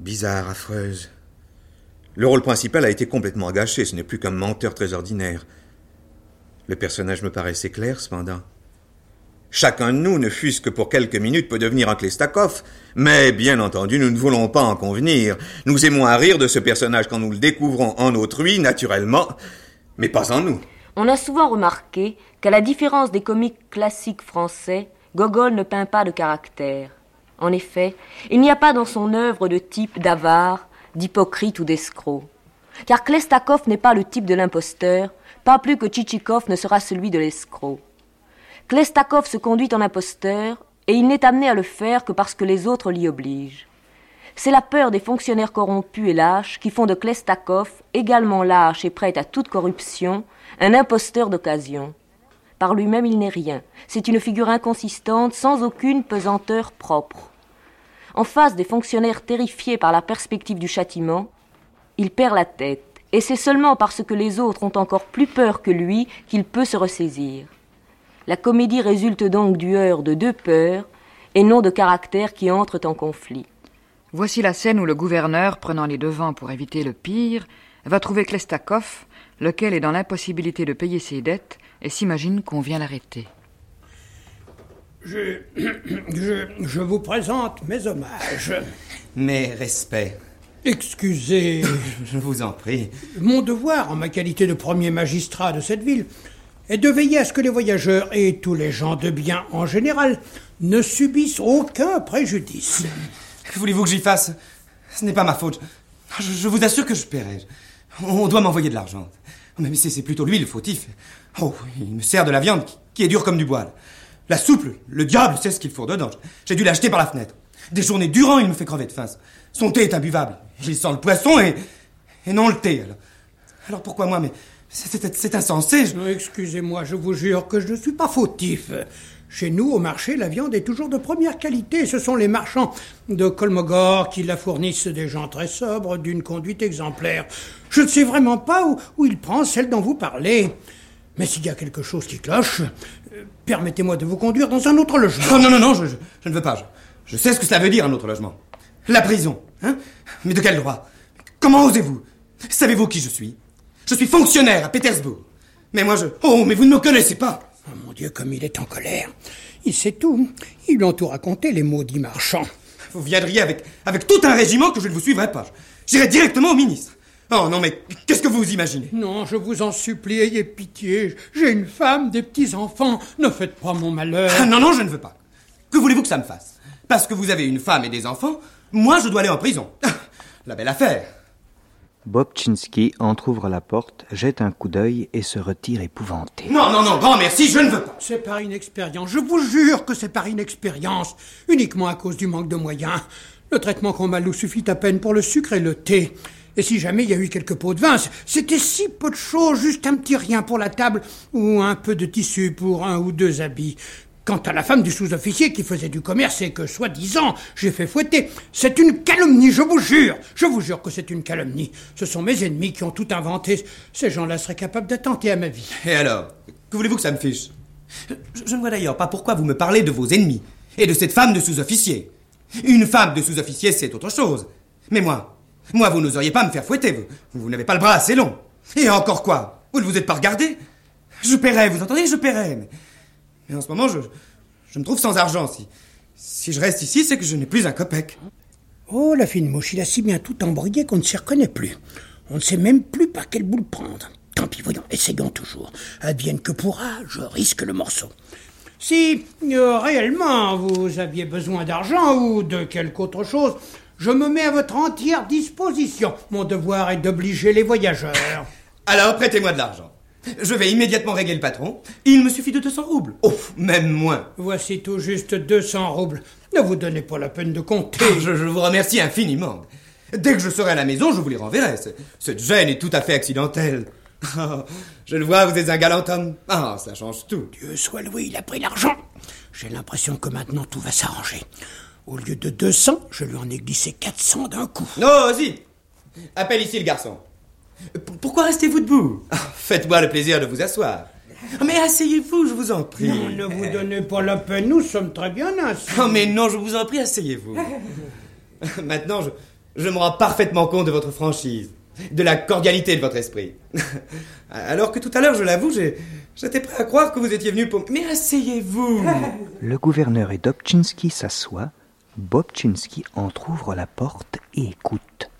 bizarre, affreuse. Le rôle principal a été complètement gâché, ce n'est plus qu'un menteur très ordinaire. Le personnage me paraissait clair, cependant. Chacun de nous, ne fût-ce que pour quelques minutes, peut devenir un Klestakov, mais bien entendu, nous ne voulons pas en convenir. Nous aimons à rire de ce personnage quand nous le découvrons en autrui, naturellement, mais pas en nous. On a souvent remarqué qu'à la différence des comiques classiques français, Gogol ne peint pas de caractère. En effet, il n'y a pas dans son œuvre de type d'avare, d'hypocrite ou d'escroc. Car Klestakov n'est pas le type de l'imposteur, pas plus que Tchitchikov ne sera celui de l'escroc. Klestakov se conduit en imposteur, et il n'est amené à le faire que parce que les autres l'y obligent. C'est la peur des fonctionnaires corrompus et lâches qui font de Klestakov, également lâche et prêt à toute corruption, un imposteur d'occasion. Par lui-même, il n'est rien. C'est une figure inconsistante, sans aucune pesanteur propre. En face des fonctionnaires terrifiés par la perspective du châtiment, il perd la tête, et c'est seulement parce que les autres ont encore plus peur que lui qu'il peut se ressaisir. La comédie résulte donc du heurt de deux peurs, et non de caractères qui entrent en conflit. Voici la scène où le gouverneur, prenant les devants pour éviter le pire, va trouver Klestakov, lequel est dans l'impossibilité de payer ses dettes et s'imagine qu'on vient l'arrêter. Je, <coughs> je, je vous présente mes hommages. Mes respects. Excusez. <coughs> Je vous en prie. Mon devoir, en ma qualité de premier magistrat de cette ville, est de veiller à ce que les voyageurs et tous les gens de bien en général ne subissent aucun préjudice. Que <coughs> voulez-vous que j'y fasse? Ce n'est pas ma faute. Je, je, vous assure que je paierai. On doit m'envoyer de l'argent. Mais c'est plutôt lui le fautif. Oh, il me sert de la viande qui est dure comme du bois. La soupe, le diable sait ce qu'il faut dedans. J'ai dû l'acheter par la fenêtre. Des journées durant, il me fait crever de faim. Son thé est imbuvable. Il sent le poisson et, et non le thé. Alors, pourquoi moi Mais c'est insensé. Je... Excusez-moi, je vous jure que je ne suis pas fautif. Chez nous, au marché, la viande est toujours de première qualité. Ce sont les marchands de Kolmogor qui la fournissent des gens très sobres, d'une conduite exemplaire. Je ne sais vraiment pas où, où il prend celle dont vous parlez. Mais s'il y a quelque chose qui cloche, euh, permettez-moi de vous conduire dans un autre logement. Oh, non, non, non, je, je, je ne veux pas. Je, je, sais ce que cela veut dire, un autre logement. La prison, hein Mais de quel droit? Comment osez-vous? Savez-vous qui je suis? Je suis fonctionnaire à Pétersbourg. Mais moi, je... Oh, mais vous ne me connaissez pas Oh mon Dieu, comme il est en colère. Il sait tout. Ils lui ont tout raconté, les maudits marchands. Vous viendriez avec, avec tout un régiment que je ne vous suivrai pas. J'irai directement au ministre. Oh non, mais qu'est-ce que vous imaginez? Non, je vous en supplie, ayez pitié. J'ai une femme, des petits-enfants. Ne faites pas mon malheur. Ah, non, non, je ne veux pas. Que voulez-vous que ça me fasse? Parce que vous avez une femme et des enfants, moi je dois aller en prison. La belle affaire. Bobchinski entr'ouvre la porte, jette un coup d'œil et se retire épouvanté. Non, non, non, grand merci, je ne veux pas. C'est par inexpérience, je vous jure que c'est par inexpérience, uniquement à cause du manque de moyens. Le traitement qu'on m'a suffit à peine pour le sucre et le thé. Et si jamais il y a eu quelques pots de vin, c'était si peu de choses, juste un petit rien pour la table ou un peu de tissu pour un ou deux habits. Quant à la femme du sous-officier qui faisait du commerce et que, soi-disant, j'ai fait fouetter, c'est une calomnie, je vous jure. Je vous jure que c'est une calomnie. Ce sont mes ennemis qui ont tout inventé. Ces gens-là seraient capables d'attenter à ma vie. Et alors Que voulez-vous que ça me fiche? Je, je ne vois d'ailleurs pas pourquoi vous me parlez de vos ennemis et de cette femme de sous-officier. Une femme de sous-officier, c'est autre chose. Mais moi, moi, vous n'oseriez pas me faire fouetter. Vous, n'avez pas le bras assez long. Et encore quoi Vous ne vous êtes pas regardé Je paierai, vous entendez Je paierai. Mais, en ce moment, je, me trouve sans argent. Si, si je reste ici, c'est que je n'ai plus un copec. Oh, la fine mouche, il a si bien tout embrouillé qu'on ne s'y reconnaît plus. On ne sait même plus par quelle boule prendre. Tant pis, voyons, essayons toujours. Advienne que pourra, je risque le morceau. Si euh, réellement vous aviez besoin d'argent ou de quelque autre chose, je me mets à votre entière disposition. Mon devoir est d'obliger les voyageurs. <coughs> Alors, prêtez-moi de l'argent. Je vais immédiatement régler le patron. Il me suffit de 200 roubles. Oh, même moins. Voici tout juste 200 roubles. Ne vous donnez pas la peine de compter. Je, je vous remercie infiniment. Dès que je serai à la maison, je vous les renverrai. Cette gêne est tout à fait accidentelle. Oh, je le vois, vous êtes un galant homme. Ah, ça change tout. Dieu soit loué, il a pris l'argent. J'ai l'impression que maintenant tout va s'arranger. Au lieu de 200, je lui en ai glissé 400 d'un coup. Non, si Appelle ici le garçon. Pourquoi restez-vous debout? Ah, Faites-moi le plaisir de vous asseoir. Mais asseyez-vous, je vous en prie. Non, ne vous donnez pas la peine, nous sommes très bien assis. Oh, mais non, je vous en prie, asseyez-vous. <laughs> Maintenant, je, je me rends parfaitement compte de votre franchise, de la cordialité de votre esprit. <laughs> Alors que tout à l'heure, je l'avoue, j'étais prêt à croire que vous étiez venu pour... Mais asseyez-vous Le gouverneur et Dobchinski s'assoient. Bobchinski entr'ouvre la porte et écoute.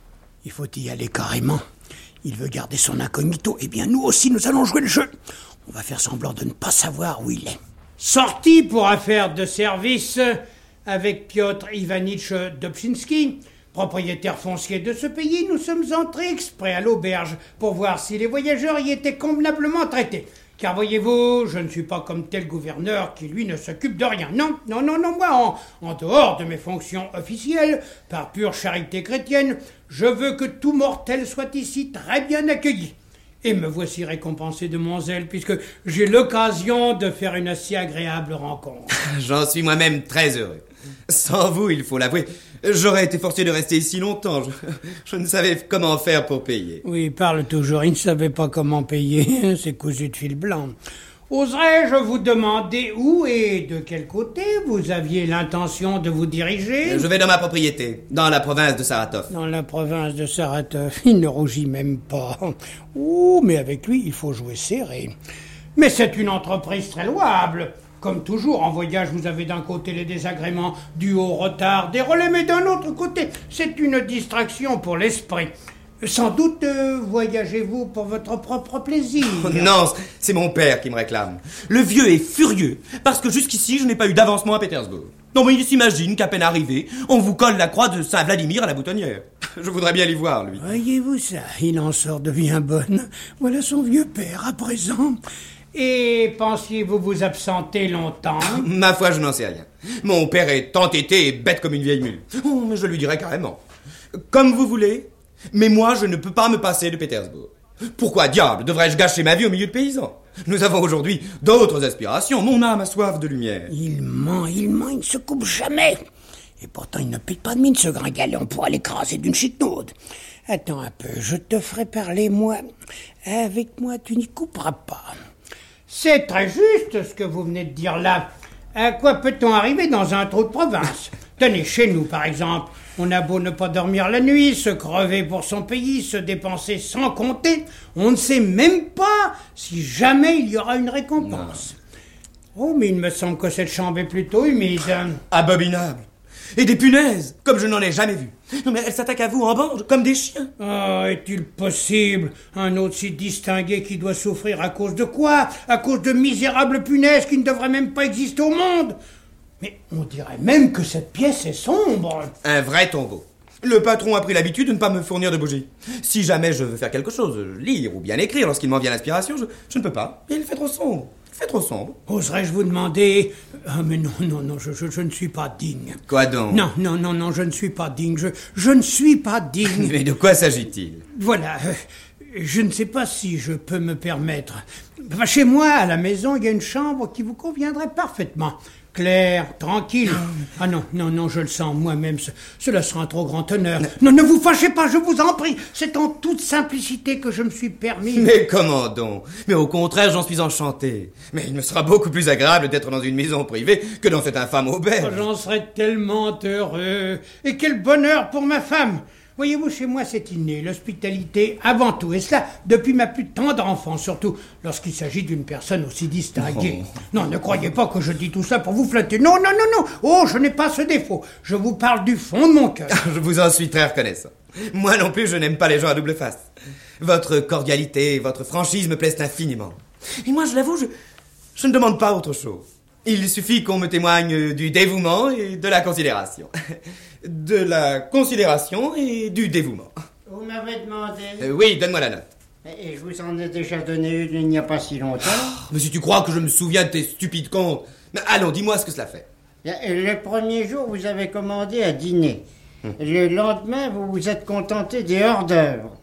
Il faut y aller carrément. Il veut garder son incognito. Eh bien, nous aussi, nous allons jouer le jeu. On va faire semblant de ne pas savoir où il est. Sorti pour affaire de service avec Piotr Ivanitch Dobchinski, propriétaire foncier de ce pays, nous sommes entrés exprès à l'auberge pour voir si les voyageurs y étaient convenablement traités. Car voyez-vous, je ne suis pas comme tel gouverneur qui, lui, ne s'occupe de rien. Non, non, non, non, moi, en, dehors de mes fonctions officielles, par pure charité chrétienne, je veux que tout mortel soit ici très bien accueilli. Et me voici récompensé de mon zèle, puisque j'ai l'occasion de faire une assez agréable rencontre. <laughs> J'en suis moi-même très heureux. Sans vous, il faut l'avouer, j'aurais été forcé de rester ici longtemps. Je, je, ne savais comment faire pour payer. Oui, parle toujours, il ne savait pas comment payer. <laughs> C'est cousu de fil blanc. Oserais-je vous demander où et de quel côté vous aviez l'intention de vous diriger? Je vais dans ma propriété, dans la province de Saratov. Dans la province de Saratov, il ne rougit même pas. Ouh, mais avec lui, il faut jouer serré. Mais c'est une entreprise très louable. Comme toujours, en voyage, vous avez d'un côté les désagréments dus au retard des relais, mais d'un autre côté, c'est une distraction pour l'esprit. Sans doute euh, voyagez-vous pour votre propre plaisir. Oh <laughs> non, c'est mon père qui me réclame. Le vieux est furieux, parce que jusqu'ici, je n'ai pas eu d'avancement à Pétersbourg. Non, mais il s'imagine qu'à peine arrivé, on vous colle la croix de Saint-Vladimir à la boutonnière. <laughs> Je voudrais bien l'y voir, lui. Voyez-vous ça, il en sort de bien bonne. Voilà son vieux père à présent. Et pensiez-vous vous absenter longtemps? <laughs> Ma foi, je n'en sais rien. Mon père est entêté et bête comme une vieille mule. Oh, mais je lui dirai carrément. Comme vous voulez, mais moi, je ne peux pas me passer de Pétersbourg. Pourquoi diable devrais-je gâcher ma vie au milieu de paysans? Nous avons aujourd'hui d'autres aspirations. Mon âme a soif de lumière. Il ment, il ment, il ne se coupe jamais. Et pourtant, il ne pique pas de mine, ce gringalet. On pourra l'écraser d'une chiquenaude. Attends un peu, je te ferai parler, moi. Avec moi, tu n'y couperas pas. C'est très juste ce que vous venez de dire là. À quoi peut-on arriver dans un trou de province? Tenez, chez nous, par exemple, on a beau ne pas dormir la nuit, se crever pour son pays, se dépenser sans compter, on ne sait même pas si jamais il y aura une récompense. Non. Oh, mais il me semble que cette chambre est plutôt humide. Abominable. Et des punaises, comme je n'en ai jamais vu. Non, mais elles s'attaquent à vous en bande, comme des chiens. Ah, oh, est-il possible Un autre si distingué qui doit souffrir à cause de quoi? À cause de misérables punaises qui ne devraient même pas exister au monde? Mais on dirait même que cette pièce est sombre. Un vrai tombeau. Le patron a pris l'habitude de ne pas me fournir de bougies. Si jamais je veux faire quelque chose, lire ou bien écrire lorsqu'il m'en vient l'inspiration, je, je ne peux pas. Il fait trop sombre. Fait trop sombre. Oserais-je vous demander Ah, mais non, non, non, je, je- je ne suis pas digne. Quoi donc? Non, non, non, non, je ne suis pas digne. Je, je ne suis pas digne. <laughs> Mais de quoi s'agit-il? Voilà. euh, Je ne sais pas si je peux me permettre. Enfin, chez moi, à la maison, il y a une chambre qui vous conviendrait parfaitement. Claire, tranquille. Ah non, non, non, je le sens moi-même. ce- Cela sera un trop grand honneur. Non, ne vous fâchez pas, je vous en prie. C'est en toute simplicité que je me suis permis. Mais comment donc? Mais au contraire, j'en suis enchanté. Mais il me sera beaucoup plus agréable d'être dans une maison privée que dans cette infâme Oh, auberge. J'en serais tellement heureux. Et quel bonheur pour ma femme. Voyez-vous, chez moi, c'est inné, l'hospitalité avant tout. Et cela, depuis ma plus tendre enfance, surtout lorsqu'il s'agit d'une personne aussi distinguée. Non, ne croyez pas que je dis tout ça pour vous flatter. Non, non, non, non. Oh, je n'ai pas ce défaut. Je vous parle du fond de mon cœur. <laughs> Je vous en suis très reconnaissant. Moi non plus, je n'aime pas les gens à double face. Votre cordialité, votre franchise me plaisent infiniment. Et moi, je l'avoue, je, je ne demande pas autre chose. Il suffit qu'on me témoigne du dévouement et de la considération. <laughs> De la considération et du dévouement. Vous m'avez demandé. Euh, oui, donne-moi la note. Et je vous en ai déjà donné une il n'y a pas si longtemps. Mais si tu crois que je me souviens de tes stupides comptes. Mais allons, dis-moi ce que cela fait. Le premier jour, vous avez commandé à dîner. Le lendemain, vous vous êtes contenté des hors-d'œuvre.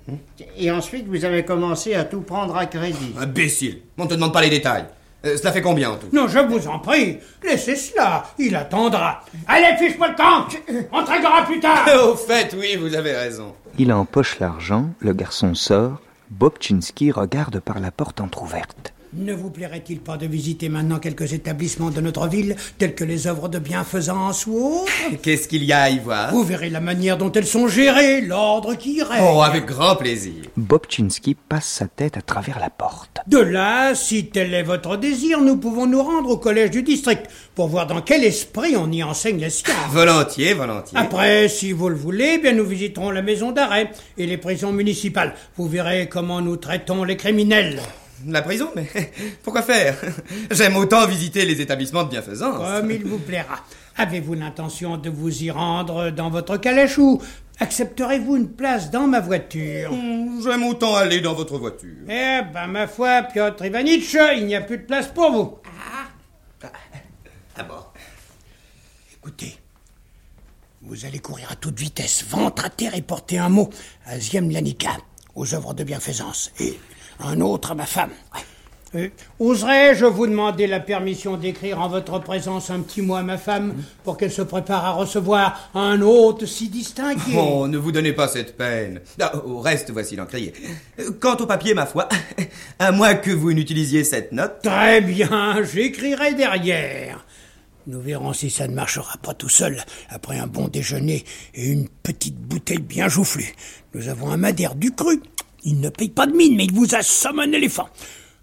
Et ensuite, vous avez commencé à tout prendre à crédit. Imbécile. On ne te demande pas les détails. Euh, cela fait combien en tout Non, je vous en prie. Laissez cela. Il attendra. Allez, fiche-moi le camp. On traguera plus tard. <laughs> Au fait, oui, vous avez raison. Il empoche l'argent, le garçon sort, Bobchinski regarde par la porte entr'ouverte. Ne vous plairait-il pas de visiter maintenant quelques établissements de notre ville, tels que les œuvres de bienfaisance ou autres? Qu'est-ce qu'il y a à y voir? Vous verrez la manière dont elles sont gérées, l'ordre qui y règne. Oh, avec grand plaisir. Bobchinski passe sa tête à travers la porte. De là, si tel est votre désir, nous pouvons nous rendre au collège du district pour voir dans quel esprit on y enseigne les sciences. Volontiers, volontiers. Après, si vous le voulez, bien nous visiterons la maison d'arrêt et les prisons municipales. Vous verrez comment nous traitons les criminels. La prison Mais <laughs> pourquoi faire? J'aime autant visiter les établissements de bienfaisance. Comme il vous plaira. Avez-vous l'intention de vous y rendre dans votre calèche ou accepterez-vous une place dans ma voiture? Hmm, J'aime autant aller dans votre voiture. Eh ben, ma foi, Piotr Ivanitch, il n'y a plus de place pour vous. Ah bon? Écoutez, vous allez courir à toute vitesse, ventre à terre et porter un mot à Ziemlanika, aux œuvres de bienfaisance, et un autre à ma femme. Euh, Oserais-je vous demander la permission d'écrire en votre présence un petit mot à ma femme pour qu'elle se prépare à recevoir un hôte si distingué? Oh, ne vous donnez pas cette peine. Ah, au reste, voici l'encrier. Quant au papier, ma foi, <laughs> à moins que vous n'utilisiez cette note. Très bien, j'écrirai derrière. Nous verrons si ça ne marchera pas tout seul après un bon déjeuner et une petite bouteille bien joufflue. Nous avons un madère du cru. Il ne paye pas de mine, mais il vous assomme un éléphant.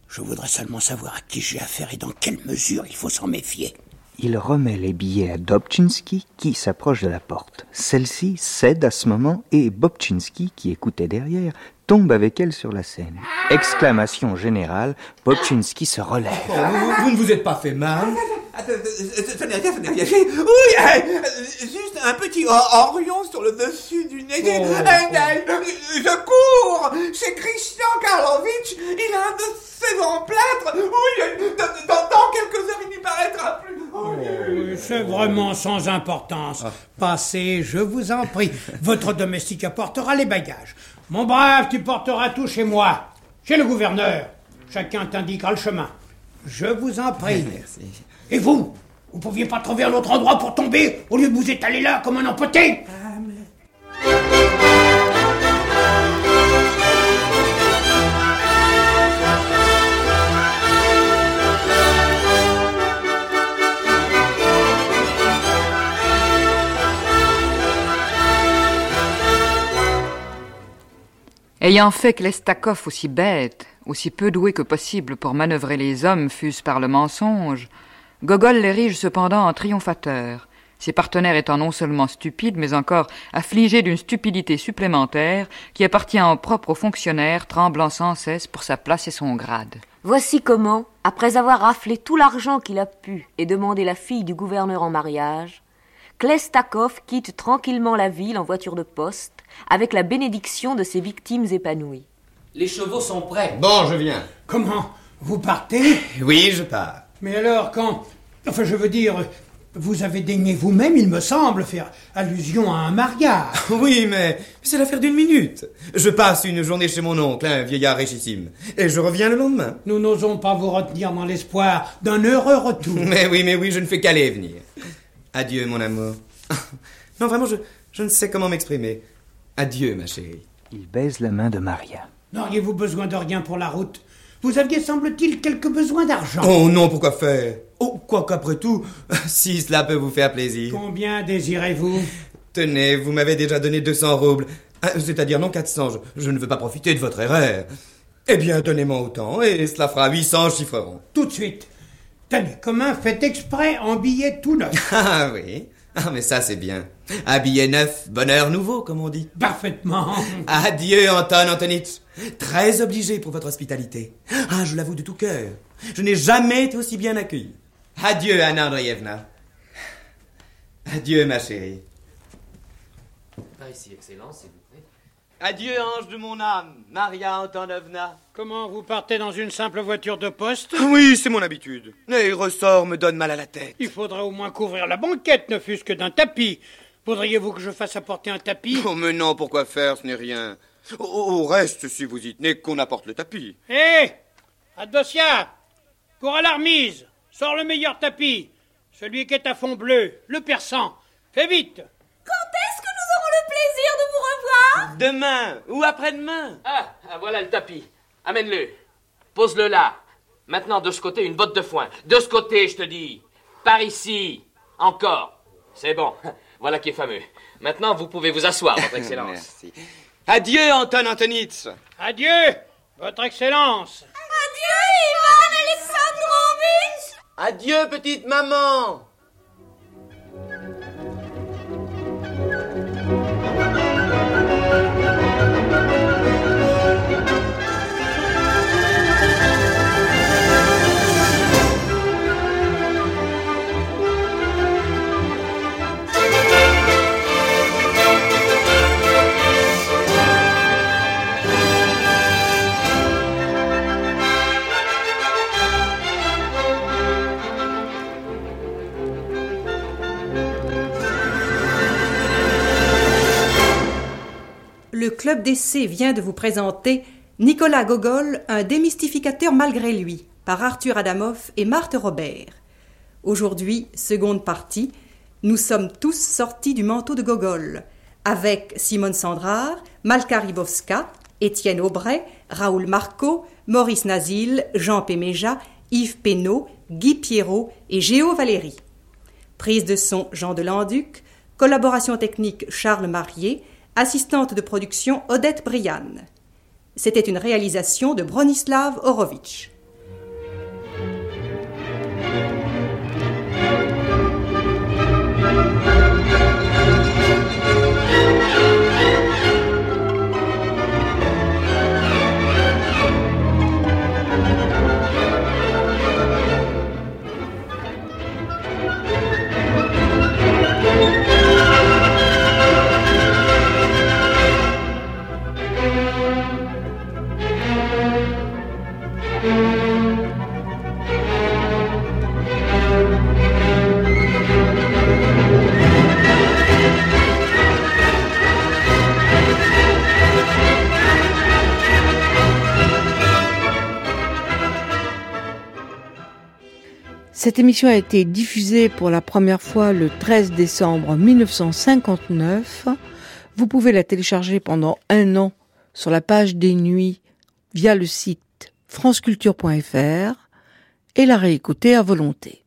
Je voudrais seulement savoir à qui j'ai affaire et dans quelle mesure il faut s'en méfier. Il remet les billets à Dobchinski qui s'approche de la porte. Celle-ci cède à ce moment et Bobchinski, qui écoutait derrière, tombe avec elle sur la scène. Exclamation générale, Bobchinski se relève. Oh, vous, vous ne vous êtes pas fait mal Rien. J'ai- Oui, euh, juste un petit or- orion sur le dessus du nez. Oh. Euh, euh, Je cours chez Christian Karlovitch. Il a un de ses emplâtres. Oui, euh, dans, quelques heures, il n'y paraîtra plus. Oh, C'est vraiment sans importance. Passez, je vous en prie. Votre domestique apportera les bagages. Mon brave, tu porteras tout chez moi, chez le gouverneur. Chacun t'indiquera le chemin. Je vous en prie. Merci. Et vous Vous pouviez pas trouver un autre endroit pour tomber au lieu de vous étaler là comme un empoté Ayant fait que l'Estakov aussi bête, aussi peu doué que possible pour manœuvrer les hommes, fût-ce par le mensonge, Gogol l'érige cependant en triomphateur, ses partenaires étant non seulement stupides, mais encore affligés d'une stupidité supplémentaire qui appartient en propre aux fonctionnaires tremblant sans cesse pour sa place et son grade. Voici comment, après avoir raflé tout l'argent qu'il a pu et demandé la fille du gouverneur en mariage, Klestakov quitte tranquillement la ville en voiture de poste, avec la bénédiction de ses victimes épanouies. Les chevaux sont prêts. Bon, je viens. Comment? Vous partez? Oui, je pars. Mais alors, quand. Enfin, je veux dire, vous avez daigné vous-même, il me semble, faire allusion à un mariage. <laughs> Oui, mais c'est l'affaire d'une minute. Je passe une journée chez mon oncle, un vieillard richissime, et je reviens le lendemain. Nous n'osons pas vous retenir dans l'espoir d'un heureux retour. <laughs> Mais oui, mais oui, je ne fais qu'aller et venir. Adieu, mon amour. <laughs> Non, vraiment, je, je ne sais comment m'exprimer. Adieu, ma chérie. Il baise la main de Maria. N'auriez-vous besoin de rien pour la route? Vous aviez, semble-t-il, quelques besoins d'argent. Oh non, pourquoi faire? Oh, quoi qu'après tout, <laughs> si cela peut vous faire plaisir. Combien désirez-vous? Tenez, vous m'avez déjà donné 200 roubles. Ah, C'est-à-dire non 400, je, je ne veux pas profiter de votre erreur. Eh bien, donnez-moi autant, et cela fera 800 chiffrerons. Tout de suite. Tenez, commun fait exprès en billet tout neuf. <laughs> Ah oui Ah, mais ça c'est bien. Habillé neuf, bonheur nouveau, comme on dit. Parfaitement. Adieu, Anton Antonitch. Très obligé pour votre hospitalité. Ah, je l'avoue de tout cœur. Je n'ai jamais été aussi bien accueilli. Adieu, Anna Andreevna. Adieu, ma chérie. Par ici, Excellence, s'il vous plaît. Adieu, ange de mon âme, Maria Antonovna. Comment vous partez dans une simple voiture de poste? Oui, c'est mon habitude. Les ressorts me donnent mal à la tête. Il faudrait au moins couvrir la banquette, ne fût-ce que d'un tapis. Voudriez-vous que je fasse apporter un tapis Oh, mais non, pourquoi faire Ce n'est rien. Au, au reste, si vous y tenez, qu'on apporte le tapis. Hé Adossia Cours à l'armise Sors le meilleur tapis Celui qui est à fond bleu, le persan Fais vite Quand est-ce que nous aurons le plaisir de vous revoir Demain ou après-demain. Ah, ah, voilà le tapis. Amène-le. Pose-le là. Maintenant, de ce côté, une botte de foin. De ce côté, je te dis. Par ici. Encore. C'est bon. Voilà qui est fameux. Maintenant, vous pouvez vous asseoir, Votre <laughs> Excellence. Merci. Adieu, Anton Antonitz. Adieu Votre Excellence Adieu, Ivan Alexandrovitch Adieu, petite maman. Le club d'essai vient de vous présenter Nicolas Gogol, un démystificateur malgré lui, par Arthur Adamoff et Marthe Robert. Aujourd'hui, seconde partie, nous sommes tous sortis du manteau de Gogol, avec Simone Sandrard, Malka Ribowska, Étienne Aubray, Raoul Marco, Maurice Nazil, Jean Péméja, Yves Pénaud, Guy Pierrot et Géo Valéry. Prise de son Jean de Landuc, collaboration technique Charles Marier, assistante de production Odette Brian. C'était une réalisation de Bronislav Horowitz. Cette émission a été diffusée pour la première fois le 13 décembre 1959. Vous pouvez la télécharger pendant un an sur la page des nuits via le site franceculture.fr et la réécouter à volonté.